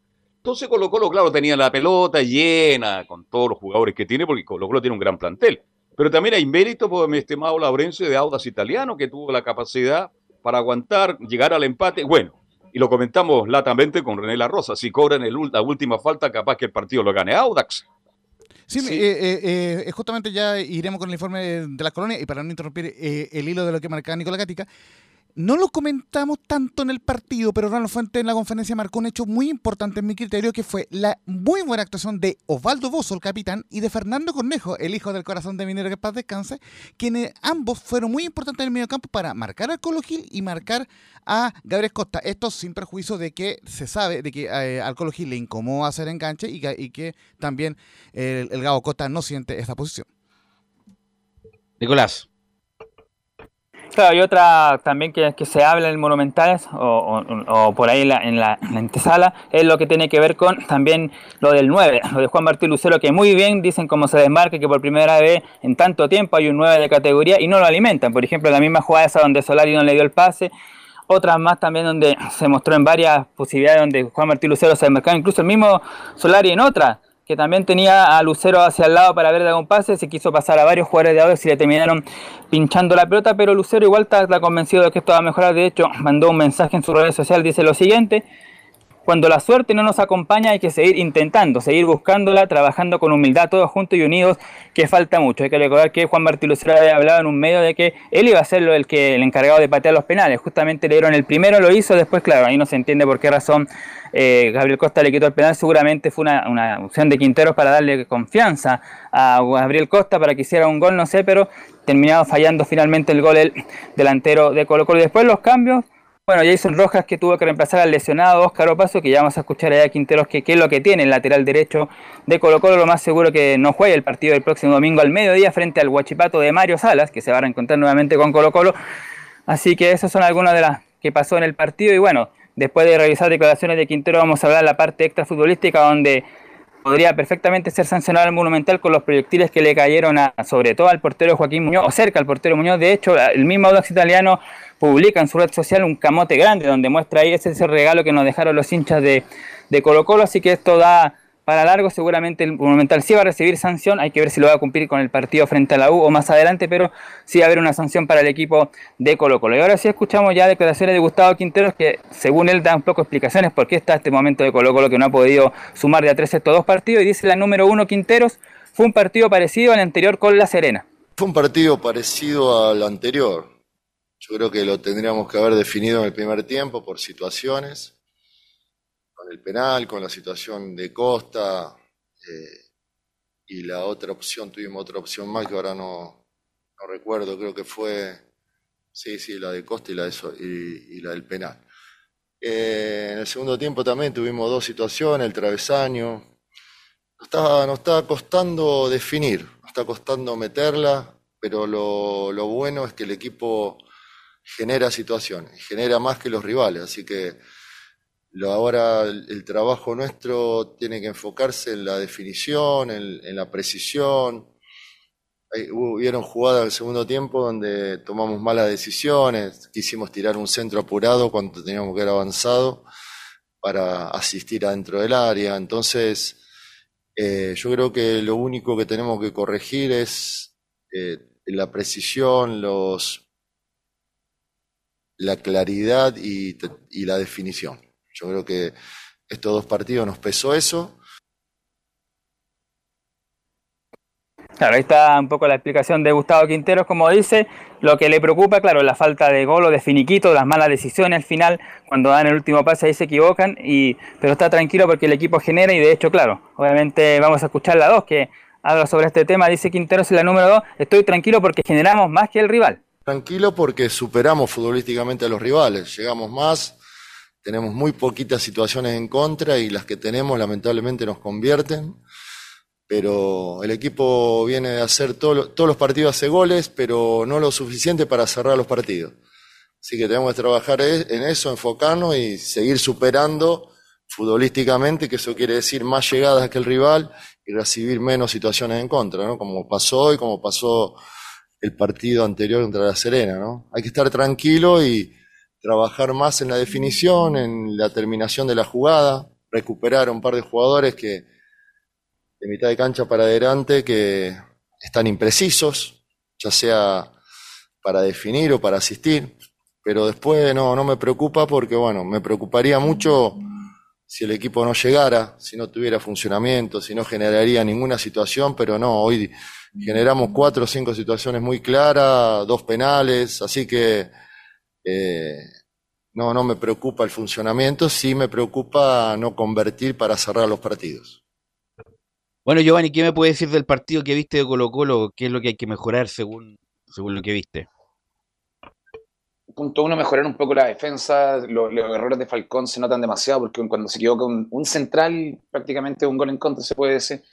Entonces Colo Colo, claro, tenía la pelota llena con todos los jugadores que tiene, porque Colo Colo tiene un gran plantel. Pero también hay mérito por mi estimado Laurencio de Audas Italiano, que tuvo la capacidad para aguantar, llegar al empate. Bueno, y lo comentamos latamente con René La Rosa, si cobran el, la última falta, capaz que el partido lo gane Audax. Sí, eh, eh, eh, justamente ya iremos con el informe de la colonia y para no interrumpir el hilo de lo que marcaba Nicolás Gatica, no lo comentamos tanto en el partido, pero Ronald Fuente en la conferencia marcó un hecho muy importante en mi criterio, que fue la muy buena actuación de Osvaldo Bozo, el capitán, y de Fernando Cornejo, el hijo del corazón de Minero que paz descanse, quienes ambos fueron muy importantes en el medio campo para marcar al Colo Gil y marcar a Gabriel Costa. Esto sin perjuicio de que se sabe de que eh, Gil le incomoda hacer enganche y que, también el, el Gabo Costa no siente esta posición. Nicolás. Claro, hay otra también que, se habla en Monumentales o, por ahí en la, en, la, antesala, es lo que tiene que ver con también lo del 9, lo de Juan Martín Lucero, que muy bien dicen cómo se desmarca, que por primera vez en tanto tiempo hay un 9 de categoría y no lo alimentan. Por ejemplo, la misma jugada esa donde Solari no le dio el pase, otras más también donde se mostró en varias posibilidades donde Juan Martín Lucero se desmarcaba, incluso el mismo Solari en otra que también tenía a Lucero hacia el lado para ver de algún pase, se quiso pasar a varios jugadores de Audax y le terminaron pinchando la pelota, pero Lucero igual está, convencido de que esto va a mejorar, de hecho mandó un mensaje en su redes social, dice lo siguiente, cuando la suerte no nos acompaña hay que seguir intentando, seguir buscándola, trabajando con humildad todos juntos y unidos, que falta mucho. Hay que recordar que Juan Martí Lucero había hablado en un medio de que él iba a ser el, que, el encargado de patear los penales. Justamente le dieron el primero, lo hizo, después, claro, ahí no se entiende por qué razón eh, Gabriel Costa le quitó el penal. Seguramente fue una, opción de Quinteros para darle confianza a Gabriel Costa para que hiciera un gol, no sé, pero terminado fallando finalmente el gol el delantero de Colo Colo. Después los cambios bueno, Jason Rojas que tuvo que reemplazar al lesionado Óscar Opaso, que ya vamos a escuchar allá a Quinteros que qué es lo que tiene el lateral derecho de Colo Colo, lo más seguro que no juegue el partido del próximo domingo al mediodía frente al Huachipato de Mario Salas, que se va a reencontrar nuevamente con Colo Colo. Así que esas son algunas de las que pasó en el partido y bueno, después de revisar declaraciones de Quintero vamos a hablar de la parte extra futbolística donde podría perfectamente ser sancionado el Monumental con los proyectiles que le cayeron a, sobre todo al portero Joaquín Muñoz, o cerca al portero Muñoz. De hecho, el mismo Audax italiano publica en su red social un camote grande donde muestra ahí ese, ese regalo que nos dejaron los hinchas de, de Colo Colo. Así que esto da para largo. Seguramente el Monumental sí va a recibir sanción. Hay que ver si lo va a cumplir con el partido frente a la U o más adelante, pero sí va a haber una sanción para el equipo de Colo Colo. Y ahora sí escuchamos ya declaraciones de Gustavo Quinteros que según él da un poco explicaciones por qué está este momento de Colo Colo que no ha podido sumar de a tres estos dos partidos. Y dice la número uno Quinteros, fue un partido parecido al anterior con La Serena. Fue un partido parecido al anterior. Yo creo que lo tendríamos que haber definido en el primer tiempo por situaciones el penal, con la situación de Costa, eh, y la otra opción, tuvimos otra opción más que ahora no, no recuerdo, creo que fue, sí, sí, la de Costa y la, de, y, la del penal. Eh, en el segundo tiempo también tuvimos dos situaciones, el travesaño. Nos está, nos está costando definir, nos está costando meterla, pero lo, lo bueno es que el equipo genera situaciones, genera más que los rivales, así que ahora el, trabajo nuestro tiene que enfocarse en la definición, en, la precisión. hubieron jugadas en el segundo tiempo donde tomamos malas decisiones, quisimos tirar un centro apurado cuando teníamos que ir avanzado para asistir adentro del área. Entonces, eh, yo creo que lo único que tenemos que corregir es eh, la precisión, los, la claridad y la definición. Yo creo que estos dos partidos nos pesó eso. Claro, ahí está un poco la explicación de Gustavo Quinteros, como dice, lo que le preocupa, claro, la falta de gol o de finiquito, las malas decisiones al final, cuando dan el último pase ahí se equivocan, y, pero está tranquilo porque el equipo genera y de hecho, claro, obviamente vamos a escuchar la 2 que habla sobre este tema, dice Quinteros en la número 2, estoy tranquilo porque generamos más que el rival. Tranquilo porque superamos futbolísticamente a los rivales, llegamos más, tenemos muy poquitas situaciones en contra y las que tenemos lamentablemente nos convierten pero el equipo viene de hacer todos los partidos hace goles, pero no lo suficiente para cerrar los partidos. Así que tenemos que trabajar e, en eso, enfocarnos y seguir superando futbolísticamente, que eso quiere decir más llegadas que el rival y recibir menos situaciones en contra, ¿no? Como pasó hoy, como pasó el partido anterior contra la Serena, ¿no? Hay que estar tranquilo y trabajar más en la definición, en la terminación de la jugada, recuperar un par de jugadores que, de mitad de cancha para adelante que están imprecisos, ya sea para definir o para asistir, pero después no, no me preocupa porque, bueno, me preocuparía mucho si el equipo no llegara, si no tuviera funcionamiento, si no generaría ninguna situación, pero no, hoy generamos cuatro o cinco situaciones muy claras, dos penales, así que eh, no, no me preocupa el funcionamiento, sí me preocupa no convertir para cerrar los partidos. Bueno, Giovanni, ¿qué me puede decir del partido que viste de Colo Colo? ¿Qué es lo que hay que mejorar según, según lo que viste? Punto uno, mejorar un poco la defensa. Los, errores de Falcón se notan demasiado porque cuando se equivoca un, un, central, prácticamente un gol en contra se puede decir.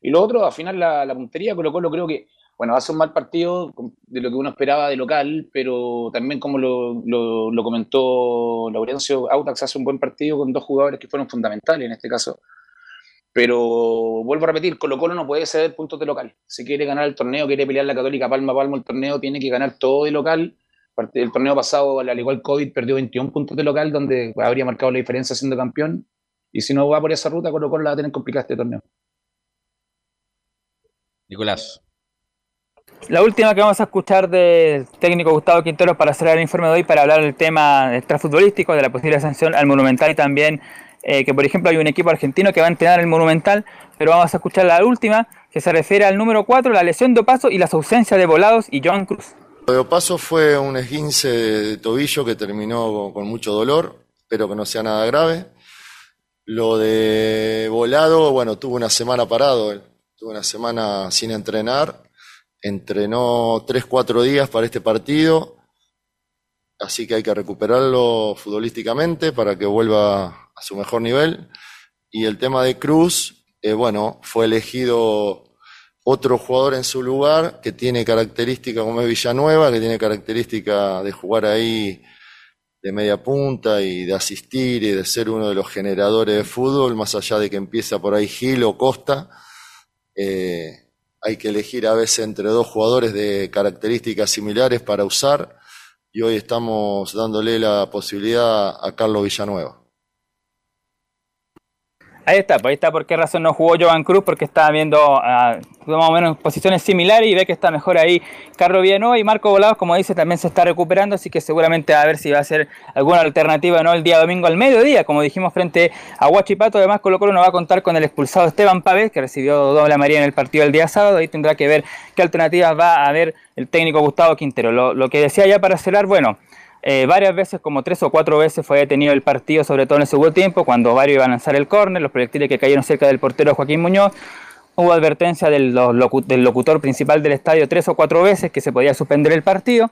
Y lo otro, al final la, la puntería, Colo Colo creo que, bueno, ser un mal partido de lo que uno esperaba de local, pero también como lo, lo, lo comentó Laurencio, Autax hace un buen partido con dos jugadores que fueron fundamentales, en este caso pero vuelvo a repetir, Colo Colo no puede ceder puntos de local. Si quiere ganar el torneo, quiere pelear la Católica palma a palmo el torneo, tiene que ganar todo de local. El torneo pasado, al igual COVID, perdió 21 puntos de local, donde habría marcado la diferencia siendo campeón. Y si no va por esa ruta, Colo Colo la va a tener complicada este torneo. Nicolás. La última que vamos a escuchar del técnico Gustavo Quinteros para cerrar el informe de hoy, para hablar del tema extrafutbolístico, de la posible sanción al Monumental y también eh, que por ejemplo hay un equipo argentino que va a entrenar el Monumental, pero vamos a escuchar la última, que se refiere al número 4, la lesión de Opaso y las ausencias de Volados y Joan Cruz. Lo de Opaso fue un esguince de tobillo que terminó con mucho dolor, espero que no sea nada grave. Lo de Volado, bueno, tuvo una semana parado, tuvo una semana sin entrenar, entrenó 3-4 días para este partido, así que hay que recuperarlo futbolísticamente para que vuelva a su mejor nivel. Y el tema de Cruz, eh, bueno, fue elegido otro jugador en su lugar que tiene característica como es Villanueva, que tiene característica de jugar ahí de media punta y de asistir y de ser uno de los generadores de fútbol, más allá de que empieza por ahí Gil o Costa. Eh, hay que elegir a veces entre dos jugadores de características similares para usar y hoy estamos dándole la posibilidad a Carlos Villanueva. Ahí está, pues ahí está por qué razón no jugó Jovan Cruz, porque estaba viendo uh, más o menos posiciones similares y ve que está mejor ahí Carlos Villanueva y Marco Volados, como dice, también se está recuperando, así que seguramente a ver si va a ser alguna alternativa no el día domingo al mediodía, como dijimos frente a Huachipato, además Colo Colo no va a contar con el expulsado Esteban Pávez, que recibió doble amarilla en el partido del día sábado, ahí tendrá que ver qué alternativas va a ver el técnico Gustavo Quintero. Lo, lo que decía ya para cerrar, bueno, eh, varias veces, como tres o cuatro veces, fue detenido el partido, sobre todo en el segundo tiempo, cuando Vario iba a lanzar el córner, los proyectiles que cayeron cerca del portero Joaquín Muñoz. Hubo advertencia del, locutor principal del estadio tres o cuatro veces que se podía suspender el partido.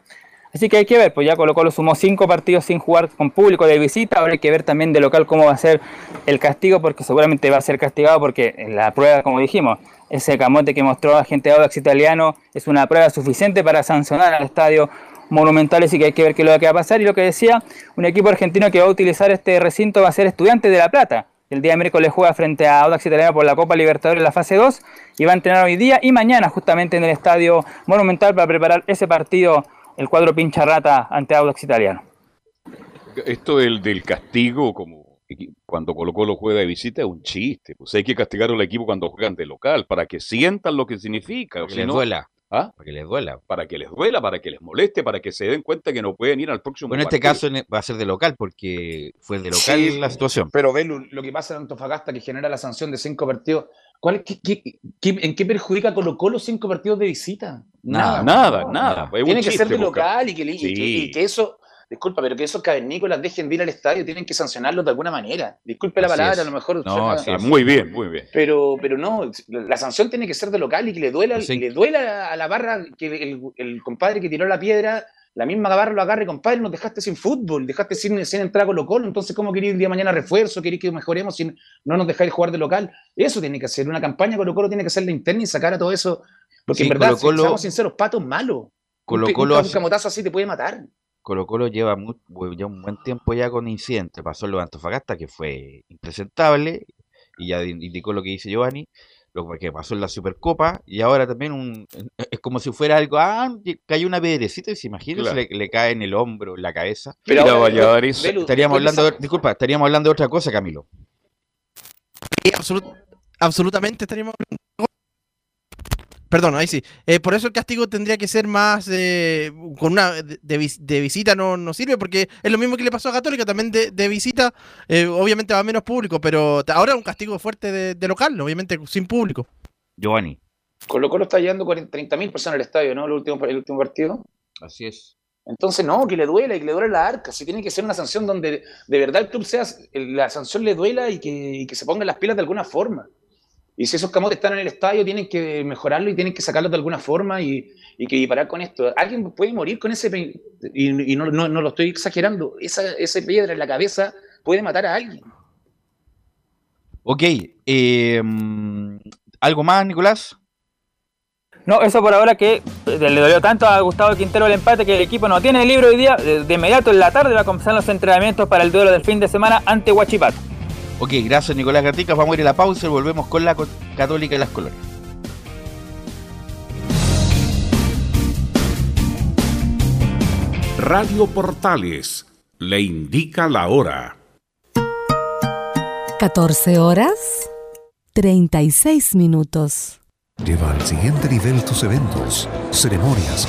Así que hay que ver, pues ya Colo Colo sumó cinco partidos sin jugar con público de visita, ahora hay que ver también de local cómo va a ser el castigo, porque seguramente va a ser castigado porque la prueba, como dijimos, ese camote que mostró agente Audax italiano es una prueba suficiente para sancionar al estadio monumentales y que hay que ver qué es lo que va a pasar. Y lo que decía, un equipo argentino que va a utilizar este recinto va a ser Estudiantes de La Plata. El día de miércoles juega frente a Audax Italiano por la Copa Libertadores en la fase 2 y va a entrenar hoy día y mañana justamente en el Estadio Monumental para preparar ese partido, el cuadro pincha rata ante Audax Italiano. Esto del, del castigo, como cuando Colo Colo juega de visita, es un chiste. Pues hay que castigar al equipo cuando juegan de local, para que sientan lo que significa. Que les duela ¿Ah? Para que les duela. Para que les duela, para que les moleste, para que se den cuenta que no pueden ir al próximo Bueno, en este caso va a ser de local, porque fue de local Sí, la situación. Pero ve lo, que pasa en Antofagasta, que genera la sanción de cinco partidos. ¿Cuál, qué- qué- qué- ¿En qué perjudica Colo Colo cinco partidos de visita? Nada, nada, nada. Tiene que ser de local y que, li- y Sí. que- y que eso, disculpa, pero que esos cavernícolas dejen de ir al estadio, tienen que sancionarlos de alguna manera. Disculpe la Así palabra, es. a lo mejor. No. Muy bien, muy bien. Pero, pero no, la sanción tiene que ser de local y que le duela, Sí. le duela a la barra que el, el compadre que tiró la piedra, la misma barra lo agarre, compadre, nos dejaste sin fútbol, dejaste sin, sin entrar a Colo Colo, entonces ¿cómo queréis el día de mañana refuerzo? ¿Queréis que mejoremos si no nos dejáis jugar de local? Eso tiene que hacer, una campaña Colo Colo tiene que hacerla interna y sacar a todo eso, porque Sí, en verdad, Colo-Colo- si seamos sinceros, pato es malo. Colo un, Colo un hace- camotazo así te puede matar. Colo Colo lleva, mu- bu- ya un buen tiempo ya con incidentes. Pasó en lo de Antofagasta, que fue impresentable, y ya di- indicó lo que dice Giovanni, lo que pasó en la Supercopa, y ahora también un, es como si fuera algo, ah, cayó una piedrecita, y se imagina, Claro. le, le cae en el hombro, en la cabeza. Pero Mira, ahora, Estaríamos hablando, de, disculpa, estaríamos hablando de otra cosa, Camilo. Sí, absolut- absolutamente estaríamos Perdón, ahí sí. Eh, por eso el castigo tendría que ser más eh, con una de, de vis- de visita no, no sirve porque es lo mismo que le pasó a Católica también de, de visita eh, obviamente va menos público pero ahora un castigo fuerte de, de local obviamente sin público Giovanni. Colo Colo está llevando 30.000 personas al estadio, ¿no? El último, el último partido. Así es. Entonces, no, que le duela y que le duele la arca. Si tiene que ser una sanción donde de verdad el club sea, la sanción le duela y que, y que se pongan las pilas de alguna forma. Y si esos camotes están en el estadio, tienen que mejorarlo y tienen que sacarlos de alguna forma y, y que y parar con esto. Alguien puede morir con ese, y, y no, no, no lo estoy exagerando, esa, esa piedra en la cabeza puede matar a alguien. Ok, eh, mm, ¿algo más, Nicolás? No, eso por ahora que eh, le dolió tanto a Gustavo Quintero el empate que el equipo no tiene el libro hoy día. De, de inmediato en la tarde va a comenzar los entrenamientos para el duelo del fin de semana ante Huachipato. Ok, gracias Nicolás Gatica. Vamos a ir a la pausa y volvemos con la Católica y las Colores. Radio Portales le indica la hora. 14 horas 36 minutos. Lleva al siguiente nivel tus eventos, ceremonias,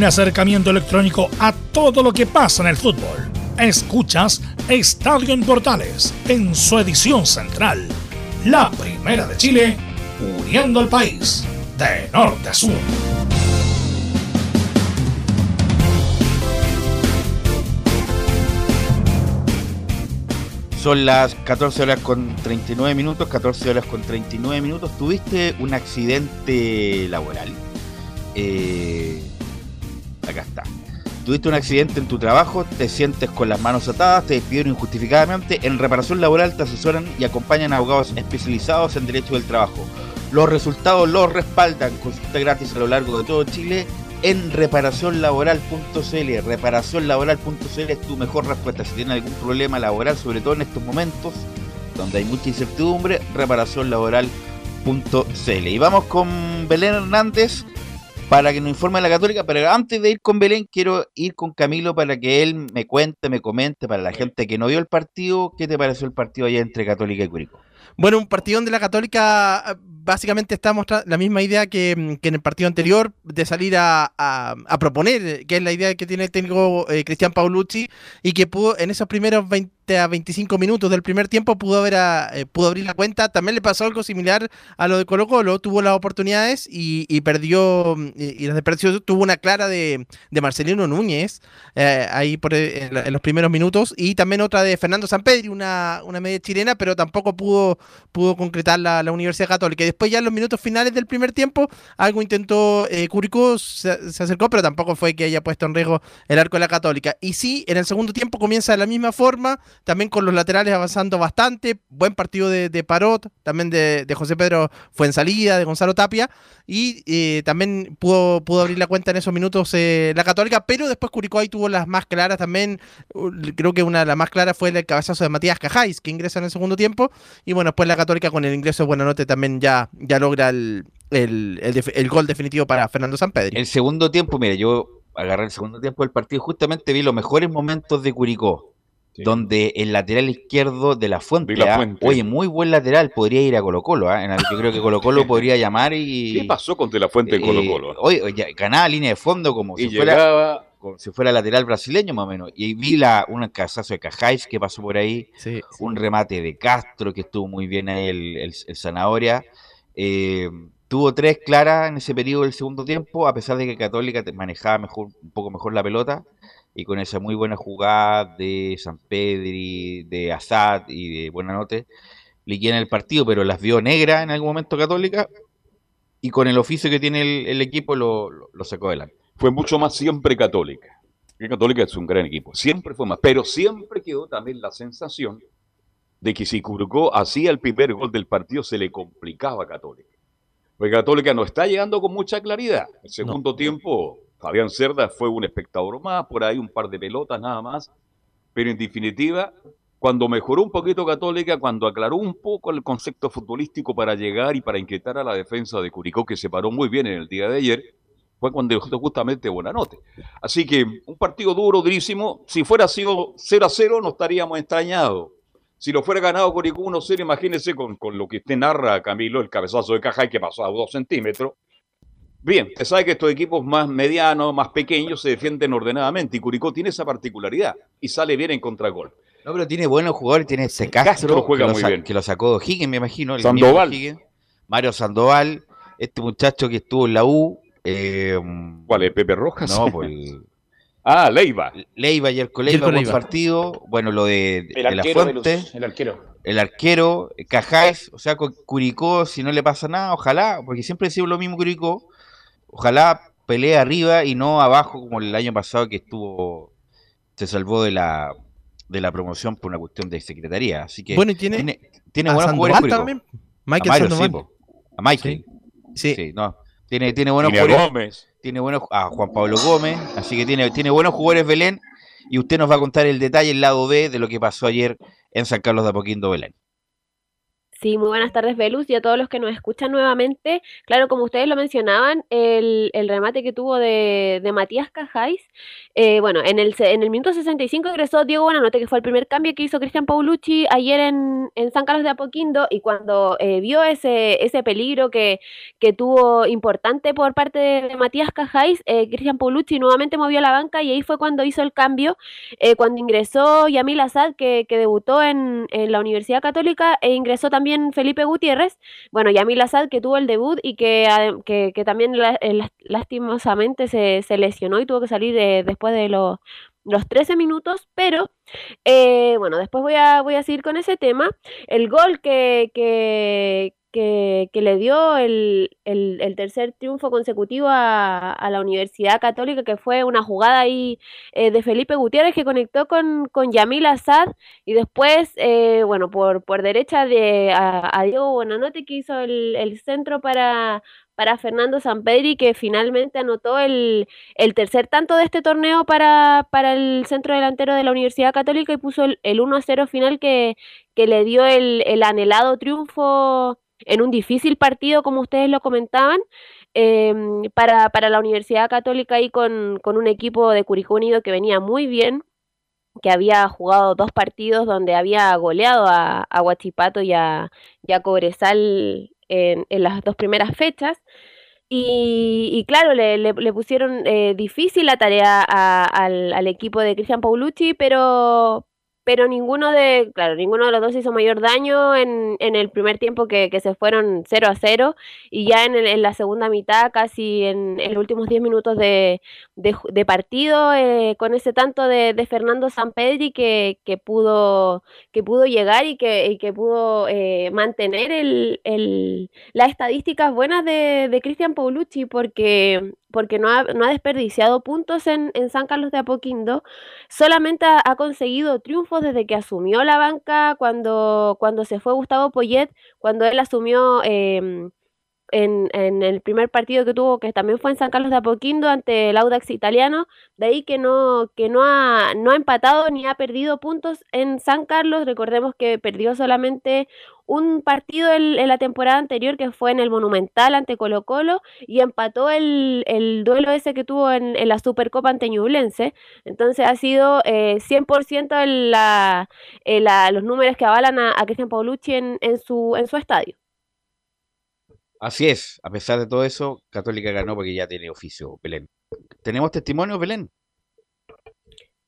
Un acercamiento electrónico a todo lo que pasa en el fútbol. Escuchas Estadio en Portales en su edición central, la primera de Chile, uniendo al país de norte a sur. Son las 14 horas con 39 minutos, 14 horas con 39 minutos. ¿Tuviste un accidente laboral? Eh, acá está. Tuviste un accidente en tu trabajo, te sientes con las manos atadas, te despidieron injustificadamente. En reparación laboral te asesoran y acompañan a abogados especializados en derecho del trabajo. Los resultados los respaldan. Consulta gratis a lo largo de todo Chile en reparacionlaboral.cl. Reparacionlaboral.cl es tu mejor respuesta. Si tienes algún problema laboral, sobre todo en estos momentos donde hay mucha incertidumbre, reparacionlaboral.cl. Y vamos con Belén Hernández para que nos informe la Católica, pero antes de ir con Belén, quiero ir con Camilo para que él me cuente, me comente, para la gente que no vio el partido, ¿qué te pareció el partido allá entre Católica y Curicó? Bueno, un partido donde la Católica básicamente está mostrando la misma idea que, en el partido anterior, de salir a, proponer, que es la idea que tiene el técnico eh, Cristian Paulucci, y que pudo en esos primeros 20 a 25 minutos del primer tiempo pudo, haber eh, pudo abrir la cuenta. También le pasó algo similar a lo de Colo Colo, tuvo las oportunidades y, perdió, y, las desperdició. Tuvo una clara de, Marcelino Núñez eh, ahí por, en, los primeros minutos y también otra de Fernando Sampedri, una, una media chilena, pero tampoco pudo, pudo concretar la, Universidad Católica. Y después ya en los minutos finales del primer tiempo, algo intentó eh, Curicó, se, se acercó, pero tampoco fue que haya puesto en riesgo el arco de la Católica. Y sí, en el segundo tiempo comienza de la misma forma, también con los laterales avanzando bastante. Buen partido de, Parot, también de, José Pedro fue en salida, de Gonzalo Tapia. Y eh, también pudo, pudo abrir la cuenta en esos minutos eh, la Católica, pero después Curicó ahí tuvo las más claras también. Creo que una de las más claras fue el cabezazo de Matías Cajáis, que ingresa en el segundo tiempo. Y bueno, después la Católica con el ingreso de Buenanote también ya, ya logra el, el, gol definitivo para Fernando Sampedri. El segundo tiempo, mire, yo agarré el segundo tiempo del partido, justamente vi los mejores momentos de Curicó donde el lateral izquierdo de la fuente, ¿ah? oye, muy buen lateral, podría ir a Colo Colo, ¿ah? yo creo que Colo Colo podría llamar y... ¿Qué pasó con De la Fuente en Colo Colo? Eh, oye, ganaba línea de fondo como si fuera como si fuera lateral brasileño más o menos. Y vi la, un casazo de Cajáis que pasó por ahí, un remate de Castro que estuvo muy bien ahí el, el, Zanahoria. Eh, tuvo tres claras en ese periodo del segundo tiempo, a pesar de que Católica manejaba mejor, un poco mejor la pelota y con esa muy buena jugada de San Pedri, de Assad y de Buenanote, en el partido, pero las vio negras en algún momento Católica y con el oficio que tiene el, equipo lo, lo, sacó adelante. Fue mucho más siempre Católica. Que Católica es un gran equipo, siempre fue más, pero siempre quedó también la sensación de que si Curcó hacía el primer gol del partido se le complicaba a Católica. Porque Católica no está llegando con mucha claridad. El segundo tiempo Fabián Cerda fue un espectador más, por ahí un par de pelotas nada más, pero en definitiva, cuando mejoró un poquito Católica, cuando aclaró un poco el concepto futbolístico para llegar y para inquietar a la defensa de Curicó, que se paró muy bien en el día de ayer, fue cuando justamente buena nota. Así que un partido duro, durísimo. Si fuera sido 0 a 0, no estaríamos extrañados. Si lo fuera ganado Curicó 1 0, imagínese con, con lo que usted narra, Camilo, el cabezazo de caja y que pasó a dos centímetros Bien, se sabe que estos equipos más medianos, más pequeños, se defienden ordenadamente y Curicó tiene esa particularidad y sale bien en contragol. No, pero tiene buenos jugadores, tiene ese Castro, juega que, muy lo bien. que lo sacó Higgins, me imagino. Sandoval. Mario Sandoval, este muchacho que estuvo en la U. Eh, ¿Cuál es? ¿Pepe Rojas? No, pues Ah, Leiva. Leiva y el Leiva, buen partido. Bueno, lo de, la Fuente. el arquero. El arquero, Cajáez, o sea, Curicó, si no le pasa nada, ojalá, porque siempre decimos lo mismo Curicó, ojalá pelee arriba y no abajo como el año pasado que estuvo se salvó de la de la promoción por una cuestión de secretaría. Así que bueno, tiene, tiene, buenos jugadores. También. Michael a, a Michael. Sí. no. Tiene, tiene buenos jugadores. Tiene buenos a Juan Pablo Gómez, así que tiene, tiene buenos jugadores Belén y usted nos va a contar el detalle, el lado B de lo que pasó ayer en San Carlos de Apoquindo Belén. Sí, muy buenas tardes, Velus, y a todos los que nos escuchan nuevamente. Claro, como ustedes lo mencionaban, el, el remate que tuvo de, de Matías Cajáis, eh, bueno, en el, en el minuto 65 ingresó Diego Buenanote, que fue el primer cambio que hizo Cristian Paulucci ayer en, en San Carlos de Apoquindo, y cuando eh, vio ese, ese peligro que, que tuvo importante por parte de, Matías Cajáis, eh, Cristian Paulucci nuevamente movió la banca y ahí fue cuando hizo el cambio, cuando ingresó Yamil Azad, que, que debutó en, en la Universidad Católica, e ingresó también Felipe Gutiérrez, bueno, Yamil Azad que tuvo el debut y que, que, también eh, lastimosamente se, se, lesionó y tuvo que salir después de los, los 13 minutos, pero eh, bueno, después voy a, voy a seguir con ese tema. El gol que, que, que, le dio el, tercer triunfo consecutivo a, la Universidad Católica, que fue una jugada ahí eh, de Felipe Gutiérrez que conectó con, con Yamil Azad y después, eh, bueno, por, por derecha de a, Diego Buenanote que hizo el, centro para, para Fernando Sampedri, que finalmente anotó el, el, tercer tanto de este torneo para, para el centro delantero de la Universidad Católica y puso el, el 1 a 0 final que, que le dio el, el anhelado triunfo en un difícil partido, como ustedes lo comentaban. em, para, para, la Universidad Católica y con, con un equipo de Curicó Unido que venía muy bien, que había jugado dos partidos donde había goleado a, a Huachipato y a, Cobresal en, las dos primeras fechas. Y, claro, le, le, pusieron eh, difícil la tarea al, al, equipo de Cristian Paulucci, pero, pero ninguno de, claro, ninguno de los dos hizo mayor daño en, en el primer tiempo que, que, se fueron 0 a 0 y ya en, en la segunda mitad, casi en, los últimos 10 minutos de, de, partido, eh, con ese tanto de, de Fernando Sampedri que, que, pudo, que pudo llegar y que, que pudo eh, mantener el, el, las estadísticas buenas de, de Cristian Paulucci porque porque no ha, no ha desperdiciado puntos en, en, San Carlos de Apoquindo, solamente ha, conseguido triunfos desde que asumió la banca cuando, cuando se fue Gustavo Poyet, cuando él asumió eh, en, en, el primer partido que tuvo, que también fue en San Carlos de Apoquindo ante el Audax italiano, de ahí que no, que no ha, no ha empatado ni ha perdido puntos en San Carlos, recordemos que perdió solamente un partido en, la temporada anterior que fue en el Monumental ante Colo Colo y empató el, el duelo ese que tuvo en, en, la Supercopa ante Ñublense. Entonces ha sido eh, 100% la, la, los números que avalan a, a Cristian Paulucci en, en, su, en su estadio. Así es, a pesar de todo eso, Católica ganó porque ya tiene oficio, Belén. ¿Tenemos testimonio, Belén?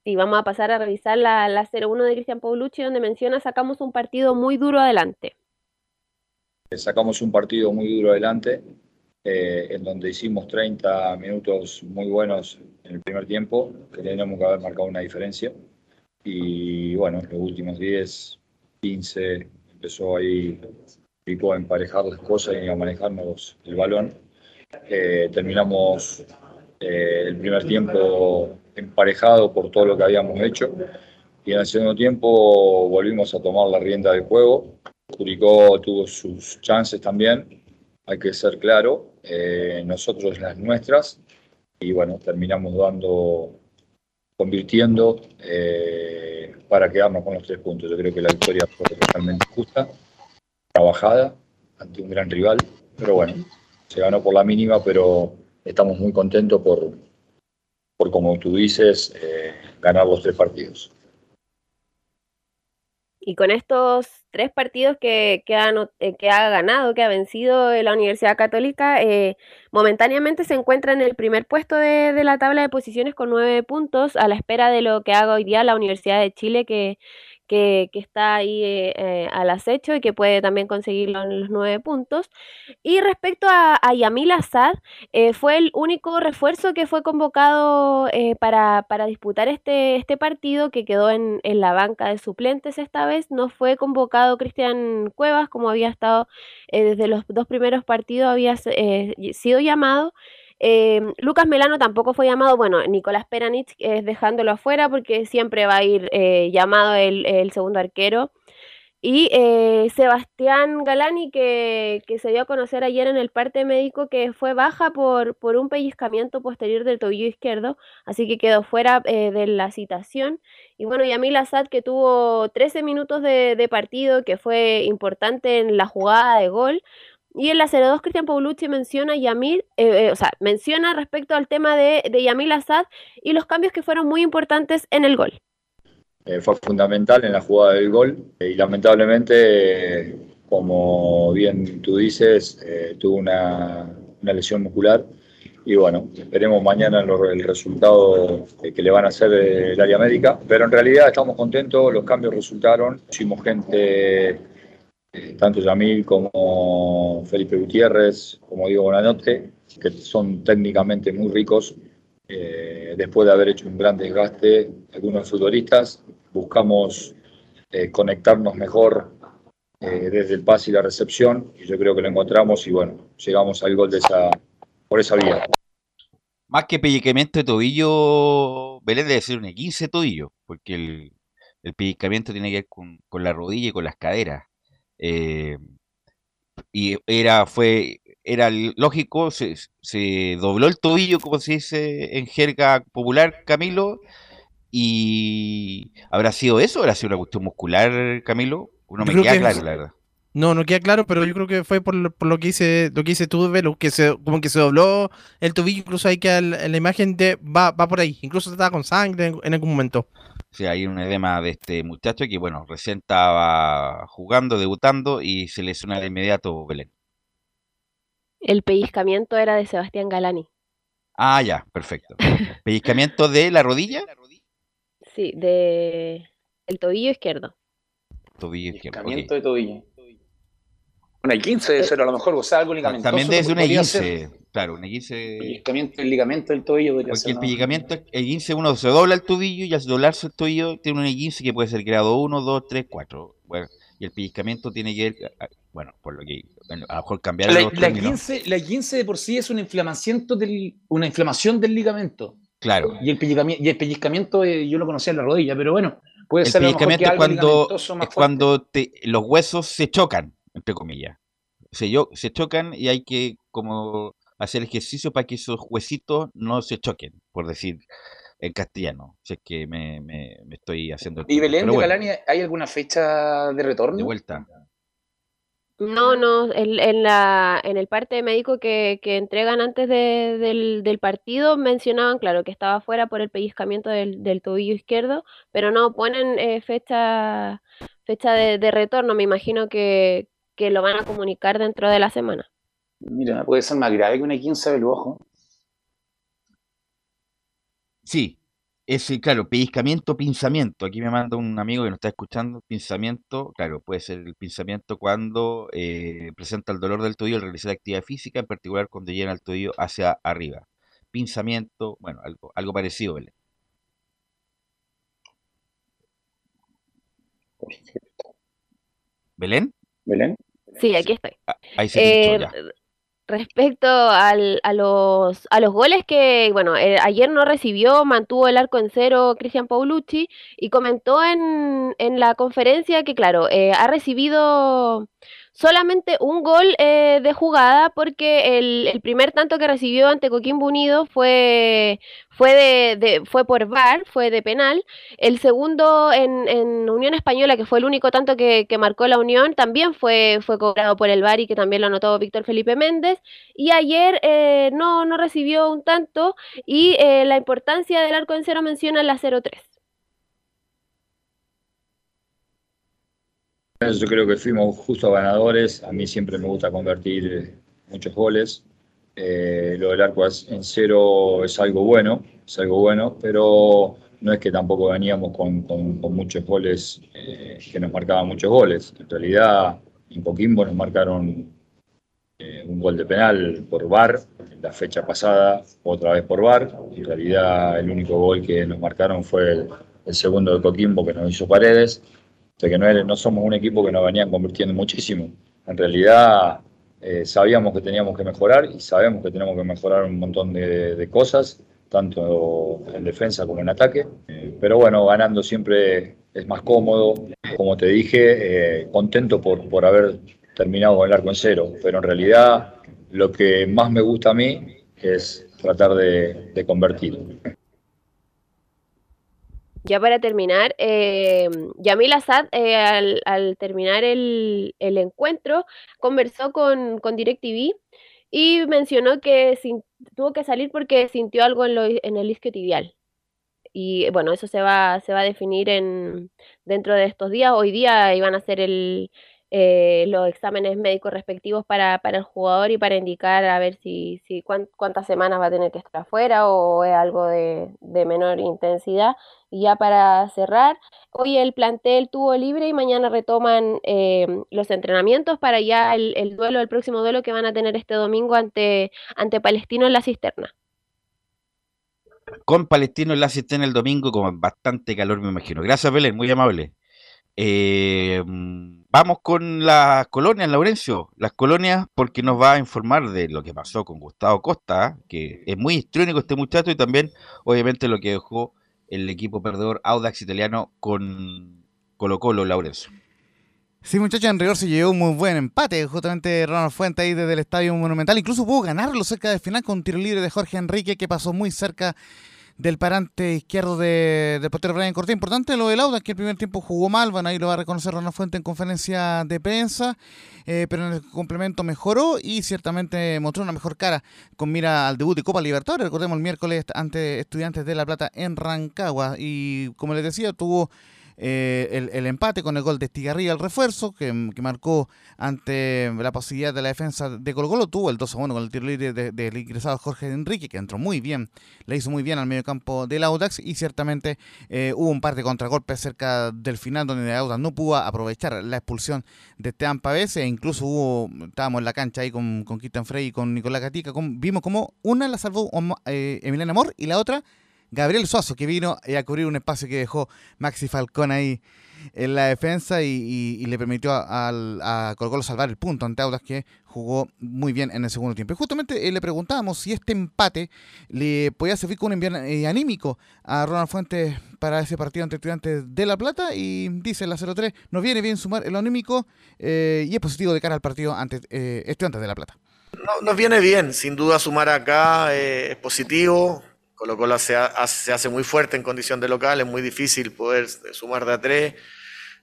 Y vamos a pasar a revisar la, la 0-1 de Cristian Paulucci, donde menciona sacamos un partido muy duro adelante. Sacamos un partido muy duro adelante, eh, en donde hicimos 30 minutos muy buenos en el primer tiempo, que teníamos que haber marcado una diferencia. Y bueno, los últimos 10, 15, empezó ahí equipo a emparejar las cosas y a manejarnos el balón. Eh, terminamos eh, el primer tiempo emparejado por todo lo que habíamos hecho y en el segundo tiempo volvimos a tomar la rienda del juego. Curicó tuvo sus chances también, hay que ser claro, eh, nosotros las nuestras y bueno, terminamos dando, convirtiendo para quedarnos con los tres puntos. Yo creo que la victoria fue totalmente justa trabajada ante un gran rival, pero bueno, se ganó por la mínima, pero estamos muy contentos por, por como tú dices, eh, ganar los tres partidos. Y con estos tres partidos que, que, ha, eh, que ha ganado, que ha vencido la Universidad Católica, eh, momentáneamente se encuentra en el primer puesto de, de, la tabla de posiciones con nueve puntos, a la espera de lo que haga hoy día la Universidad de Chile, que que, está ahí eh, eh, al acecho y que puede también conseguirlo en los nueve puntos. Y respecto a, Yamil Assad, eh, fue el único refuerzo que fue convocado para, para, disputar este, este partido que quedó en, en, la banca de suplentes esta vez. No fue convocado Cristian Cuevas, como había estado desde los dos primeros partidos, había sido llamado. Eh, Lucas Melano tampoco fue llamado, bueno, Nicolás Peranich es dejándolo afuera porque siempre va a ir eh, llamado el, segundo arquero. Y eh, Sebastián Galani, que, se dio a conocer ayer en el parte médico que fue baja por, por un pellizcamiento posterior del tobillo izquierdo, así que quedó fuera de la citación. Y bueno, Yamil Assad, que tuvo 13 minutos de, de partido, que fue importante en la jugada de gol, y en la 02 Cristian Paulucci menciona Yamil, eh, eh, o sea, menciona respecto al tema de, de Yamil Assad y los cambios que fueron muy importantes en el gol. Eh, fue fundamental en la jugada del gol y lamentablemente, como bien tú dices, tuvo una, una, lesión muscular y bueno, esperemos mañana el resultado que le van a hacer el área médica, pero en realidad estamos contentos, los cambios resultaron, hicimos gente tanto Yamil como Felipe Gutiérrez, como Diego Bonanote, que son técnicamente muy ricos. Eh, después de haber hecho un gran desgaste, algunos futbolistas, buscamos eh, conectarnos mejor eh, desde el pase y la recepción, y yo creo que lo encontramos y bueno, llegamos al gol de esa, por esa vía. Más que pellizcamiento de tobillo, Belén debe ser un 15 tobillo, porque el, el tiene que ver con la rodilla y con las caderas. Eh, y era, fue, era lógico, se, se, dobló el tobillo, como se dice en jerga popular, Camilo, y ¿habrá sido eso? ¿Habrá sido una cuestión muscular, Camilo? No me queda claro, la verdad. No, no queda claro, pero yo creo que fue por, lo- por lo que dice, lo que dice tú, Velo, que se, como que se dobló el tobillo, incluso ahí que la, la imagen de, va, va por ahí, incluso estaba con sangre en, en algún momento. Sí, hay un edema de este muchacho que, bueno, recién estaba jugando, debutando y se lesiona de inmediato Belén. El pellizcamiento era de Sebastián Galani. Ah, ya, perfecto. ¿Pellizcamiento de la rodilla? Sí, de el tobillo izquierdo. Tobillo izquierdo. Pellizcamiento de tobillo. Una 15 debe ser a lo mejor, o sea, algo ligamentoso. También debe ser una podría 15, claro, una 15. Pellizcamiento del ligamento del tobillo podría Porque ser. el ¿no? pellizcamiento, el 15 uno se dobla el tobillo y al doblarse el tobillo tiene un 15 que puede ser grado 1, 2, 3, 4. Bueno, y el pellizcamiento tiene que ver, ah, bueno, por lo que bueno, a lo mejor cambiar La, los la términos. 15, la 15 de por sí es una inflamación del, una inflamación del ligamento. Claro. Y el pellizcamiento, y el pellizcamiento eh, yo lo conocía en la rodilla, pero bueno, puede El ser a lo mejor que pellizcamiento es cuando, es cuando te- los huesos se chocan, entre comillas. Se, yo- se chocan y hay que como hacer ejercicio para que esos huesitos no se choquen, por decir en castellano. Si es que me, me- me estoy haciendo... ¿Y Belén de bueno, Galani hay alguna fecha de retorno? de vuelta. No, no, en, en la, en el parte médico que, que entregan antes de- del, del partido mencionaban, claro, que estaba fuera por el pellizcamiento del, del tobillo izquierdo, pero no ponen eh, fecha, fecha de, de retorno. Me imagino que, que lo van a comunicar dentro de la semana. Mira, puede ser más grave que una 15 del ojo. Sí, ese, claro, pellizcamiento, pinzamiento. Aquí me manda un amigo que nos está escuchando, pinzamiento, claro, puede ser el pinzamiento cuando eh, presenta el dolor del tobillo al realizar actividad física, en particular cuando llena el tobillo hacia arriba. Pinzamiento, bueno, algo, algo parecido, Belén. ¿Belén? ¿Belén? Sí, aquí estoy. Ahí se pinchó Eh, ya. Respecto al- a, los, a los goles que, bueno, eh, ayer no recibió, mantuvo el arco en cero Cristian Paulucci y comentó en, en la conferencia que, claro, eh, ha recibido solamente un gol eh, de jugada porque el, primer tanto que recibió ante Coquimbo Unido fue, fue, de, de- fue por VAR, fue de penal. El segundo en, en Unión Española, que fue el único tanto que, que marcó la Unión, también fue, fue cobrado por el VAR y que también lo anotó Víctor Felipe Méndez. Y ayer eh, no, no recibió un tanto y eh, la importancia del arco en cero menciona la 0-3. Yo creo que fuimos justo ganadores. A mí siempre me gusta convertir muchos goles. Eh, lo del arco en cero es algo bueno, es algo bueno, pero no es que tampoco veníamos con muchos goles, eh, que nos marcaban muchos goles. En realidad, en Coquimbo nos marcaron eh, un gol de penal por VAR, la fecha pasada otra vez por VAR. En realidad, el único gol que nos marcaron fue el, el segundo de Coquimbo que nos hizo Paredes. Que no, somos un equipo que nos venían convirtiendo muchísimo. En realidad eh, sabíamos que teníamos que mejorar y sabemos que tenemos que mejorar un montón de, de cosas, tanto en defensa como en ataque. Eh, pero bueno, ganando siempre es más cómodo. Como te dije, eh, contento por, por haber terminado con el arco en cero. Pero en realidad lo que más me gusta a mí es tratar de, de convertir. Ya para terminar, eh, Yamil Assad, eh, al, al terminar el, encuentro, conversó con, DirecTV y mencionó que tuvo que salir porque sintió algo en, lo- en el isquio tibial. Y bueno, eso se va, se va a definir en, dentro de estos días. Hoy día iban a hacer el, eh, los exámenes médicos respectivos para, para el jugador y para indicar a ver si, si cuán- cuántas semanas va a tener que estar afuera o es algo de, de menor intensidad. Y ya para cerrar, hoy el plantel tuvo libre y mañana retoman eh, los entrenamientos para ya el, el duelo, el próximo duelo que van a tener este domingo ante, ante Palestino en la cisterna. Con Palestino en la cisterna el domingo con bastante calor, me imagino. Gracias, Belén, muy amable. Eh, vamos con las colonias, Laurencio. Las colonias, porque nos va a informar de lo que pasó con Gustavo Costa, que es muy histriónico este muchacho, y también, obviamente, lo que dejó el equipo perdedor Audax italiano con Colo Colo, Laurencio. Sí, muchachos, en rigor se llevó un muy buen empate. Justamente Ronald Fuente ahí desde el Estadio Monumental. Incluso pudo ganarlo cerca del final con un tiro libre de Jorge Enrique que pasó muy cerca del parante izquierdo de, del portero Brian Cortés. Importante lo del Audax, que el primer tiempo jugó mal, van ahí lo va a reconocer Ronald Fuente en conferencia de prensa, eh, pero en el complemento mejoró y ciertamente mostró una mejor cara con mira al debut de Copa Libertadores. Recordemos el miércoles ante Estudiantes de La Plata en Rancagua y como les decía, tuvo eh, el, empate con el gol de Estigarribia, el refuerzo, que, marcó ante la posibilidad de la defensa de Colo Colo, tuvo el 2 1 con el tiro libre del ingresado Jorge Enrique, que entró muy bien, le hizo muy bien al medio campo del Audax y ciertamente eh, hubo un par de contragolpes cerca del final donde el Audax no pudo aprovechar la expulsión de Esteban Pavés e incluso hubo, estábamos en la cancha ahí con, con Frey y con Nicolás Gatica, vimos como una la salvó eh, Emiliano Amor y la otra Gabriel Suazo, que vino a cubrir un espacio que dejó Maxi Falcón ahí en la defensa y, le permitió a, a, salvar el punto ante Audas que jugó muy bien en el segundo tiempo. Y justamente eh, le preguntábamos si este empate le podía servir como un envío eh, anímico a Ronald Fuentes para ese partido ante Estudiantes de La Plata y dice la 03, nos viene bien sumar el anímico eh, y es positivo de cara al partido ante Estudiantes de La Plata. nos viene bien, sin duda sumar acá es positivo, Colo Colo se, hace muy fuerte en condición de local, es muy difícil poder sumar de a tres,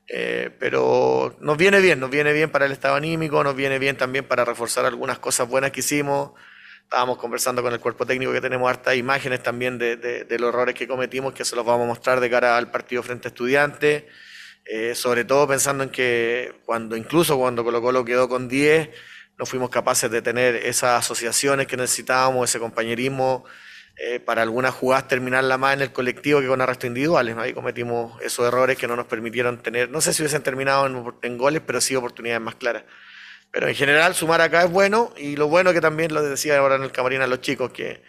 eh, pero nos viene bien, nos viene bien para el estado anímico, nos viene bien también para reforzar algunas cosas buenas que hicimos. Estábamos conversando con el cuerpo técnico que tenemos hartas imágenes también de, los errores que cometimos, que se los vamos a mostrar de cara al partido frente a estudiantes. Eh, sobre todo pensando en que cuando incluso cuando Colo Colo quedó con 10, no fuimos capaces de tener esas asociaciones que necesitábamos, ese compañerismo eh, para algunas jugadas terminarla más en el colectivo que con arrestos individuales. Ahí cometimos esos errores que no nos permitieron tener, no sé si hubiesen terminado en, goles, pero sí oportunidades más claras. Pero en general sumar acá es bueno y lo bueno que también lo decía ahora en el camarín a los chicos, que,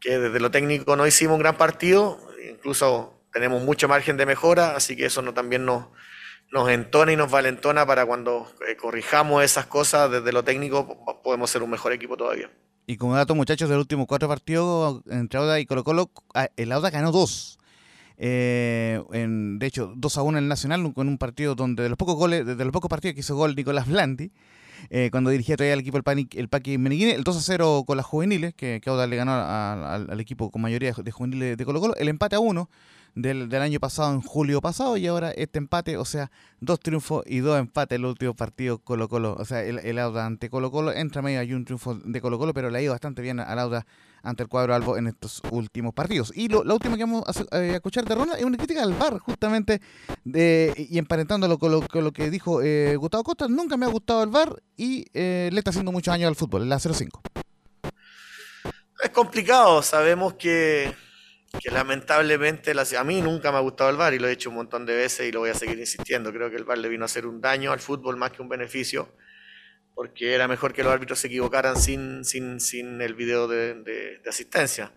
que desde lo técnico no hicimos un gran partido, incluso tenemos mucho margen de mejora, así que eso no, también nos, nos entona y nos valentona para cuando eh, corrijamos esas cosas desde lo técnico podemos ser un mejor equipo todavía. Y como dato, muchachos, del último cuatro partidos entre Auda y Colo Colo, el Auda ganó dos. Eh, en, de hecho, 2 a 1 en el Nacional, con un partido donde de los pocos goles, de los pocos partidos que hizo gol Nicolás Blandi, eh, cuando dirigía todavía al equipo el, Panic, el Paqui Meneguini, el 2 a 0 con las juveniles, que, que Auda le ganó al, equipo con mayoría de juveniles de Colo Colo, el empate a 1 del, del, año pasado, en julio pasado, y ahora este empate, o sea, dos triunfos y dos empates el último partido Colo Colo, o sea, el, el Auda ante Colo Colo, entra medio hay un triunfo de Colo Colo, pero le ha ido bastante bien al Auda ante el cuadro Albo en estos últimos partidos. Y lo, la última que vamos a, eh, escuchar de Ronald es una crítica al VAR, justamente, y emparentándolo con lo, con lo que dijo eh, Gustavo Costa, nunca me ha gustado el VAR y eh, le está haciendo muchos años al fútbol, la 0-5. Es complicado, sabemos que que lamentablemente a mí nunca me ha gustado el VAR y lo he hecho un montón de veces y lo voy a seguir insistiendo. Creo que el VAR le vino a hacer un daño al fútbol más que un beneficio, porque era mejor que los árbitros se equivocaran sin, sin, sin el video de, asistencia.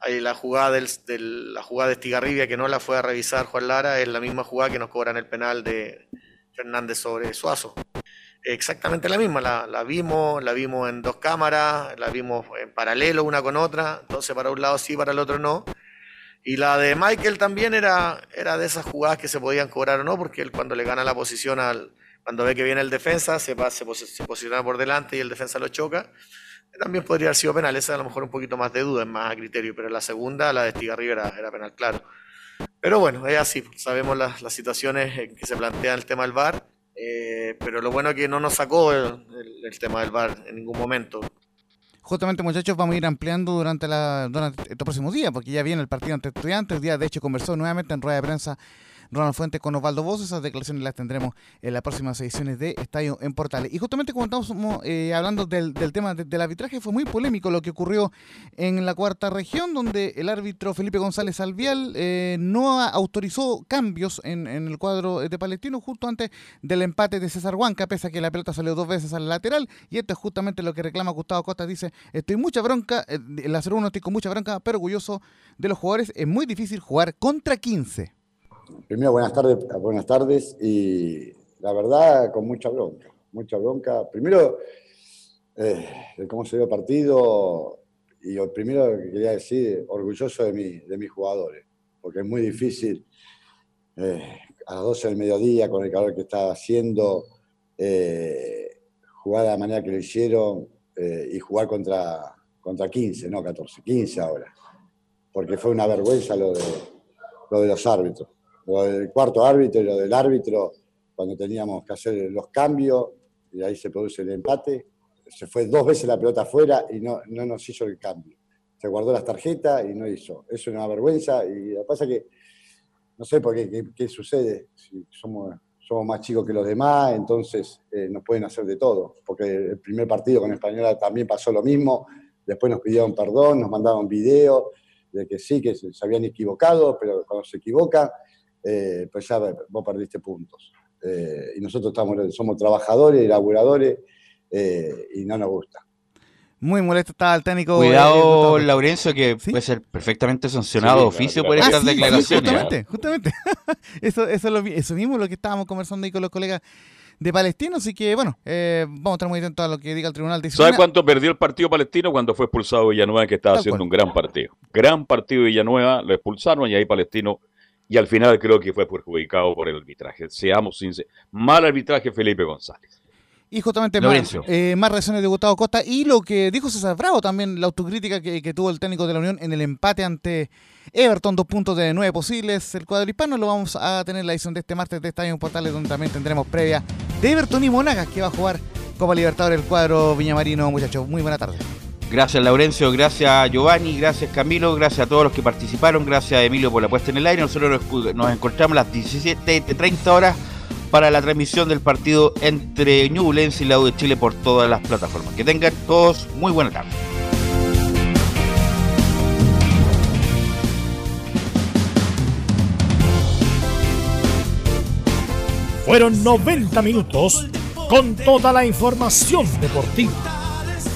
Ahí la jugada del, la jugada de Estigarribia que no la fue a revisar Juan Lara es la misma jugada que nos cobran el penal de Fernández sobre Suazo. Exactamente la misma, la, vimos, la vimos en dos cámaras, la vimos en paralelo una con otra, entonces para un lado sí, para el otro no. Y la de Michael también era, era de esas jugadas que se podían cobrar o no, porque él cuando le gana la posición al, cuando ve que viene el defensa, se, va, se, posiciona por delante y el defensa lo choca. También podría haber sido penal, esa a lo mejor un poquito más de duda, es más a criterio, pero la segunda, la de Estigarribia, era, era penal, claro. Pero bueno, es así, sabemos las, las situaciones en que se plantea el tema del VAR, eh, pero lo bueno es que no nos sacó el, el tema del VAR en ningún momento justamente muchachos vamos a ir ampliando durante, la, durante estos próximos días, porque ya viene el partido ante estudiantes, el día de hecho conversó nuevamente en rueda de prensa Ronald Fuentes con Osvaldo Voz. Esas declaraciones las tendremos en las próximas ediciones de Estadio en Portales. Y justamente como estamos eh, hablando del, tema del arbitraje, fue muy polémico lo que ocurrió en la cuarta región, donde el árbitro Felipe González Alvial eh, no autorizó cambios en, el cuadro de Palestino justo antes del empate de César Huanca, pese a que la pelota salió dos veces al lateral. Y esto es justamente lo que reclama Gustavo Costa. Dice, estoy mucha bronca, eh, el 0-1 estoy con mucha bronca, pero orgulloso de los jugadores. Es muy difícil jugar contra 15. Primero, buenas tardes, buenas tardes y la verdad con mucha bronca, mucha bronca. Primero, eh, cómo se ve el partido y lo primero que quería decir, orgulloso de, mí, de mis jugadores, porque es muy difícil eh, a las 12 del mediodía con el calor que está haciendo, eh, jugar de la manera que lo hicieron y jugar contra, contra 15, no 14, 15 ahora. porque fue una vergüenza lo de, lo de los árbitros. Lo del cuarto árbitro y lo del árbitro, cuando teníamos que hacer los cambios, y ahí se produce el empate, se fue dos veces la pelota afuera y no, no nos hizo el cambio. Se guardó las tarjetas y no hizo. Es una vergüenza y lo que pasa es que no sé por qué, qué, sucede. Si somos, somos más chicos que los demás, entonces eh, nos pueden hacer de todo. Porque el primer partido con Española también pasó lo mismo. Después nos pidieron perdón, nos mandaron video de que sí, que se, habían equivocado, pero cuando se equivocan, eh, pues ya vos perdiste puntos. Eh, y nosotros estamos, somos trabajadores, laburadores, eh, y no nos gusta. Muy molesto estaba el técnico. Cuidado, Laurencio, que puede ser perfectamente sancionado oficio por estas ah, declaraciones. justamente, justamente. eso, eso, lo, eso mismo lo que estábamos conversando ahí con los colegas de Palestino, así que bueno, eh, vamos a estar muy atentos a lo que diga el Tribunal de ¿Sabe cuánto perdió el partido palestino cuando fue expulsado Villanueva, que estaba haciendo un gran partido? Gran partido Villanueva, lo expulsaron y ahí Palestino, y al final creo que fue perjudicado por el arbitraje. Seamos sinceros. Mal arbitraje Felipe González. Y justamente más, eh, más, reacciones de Gustavo Costa y lo que dijo César Bravo también, la autocrítica que, que, tuvo el técnico de la Unión en el empate ante Everton, dos puntos de nueve posibles. El cuadro hispano lo vamos a tener en la edición de este martes de Estadio Portales, donde también tendremos previa de Everton y Monagas, que va a jugar Copa Libertadores el cuadro Viñamarino, muchachos. Muy buena tarde. Gracias Laurencio, gracias Giovanni, gracias Camilo, gracias a todos los que participaron, gracias Emilio por la puesta en el aire. Nosotros nos encontramos a las 17.30 horas para la transmisión del partido entre Ñublense y la U de Chile por todas las plataformas. Que tengan todos muy buena tarde. Fueron 90 minutos con toda la información deportiva.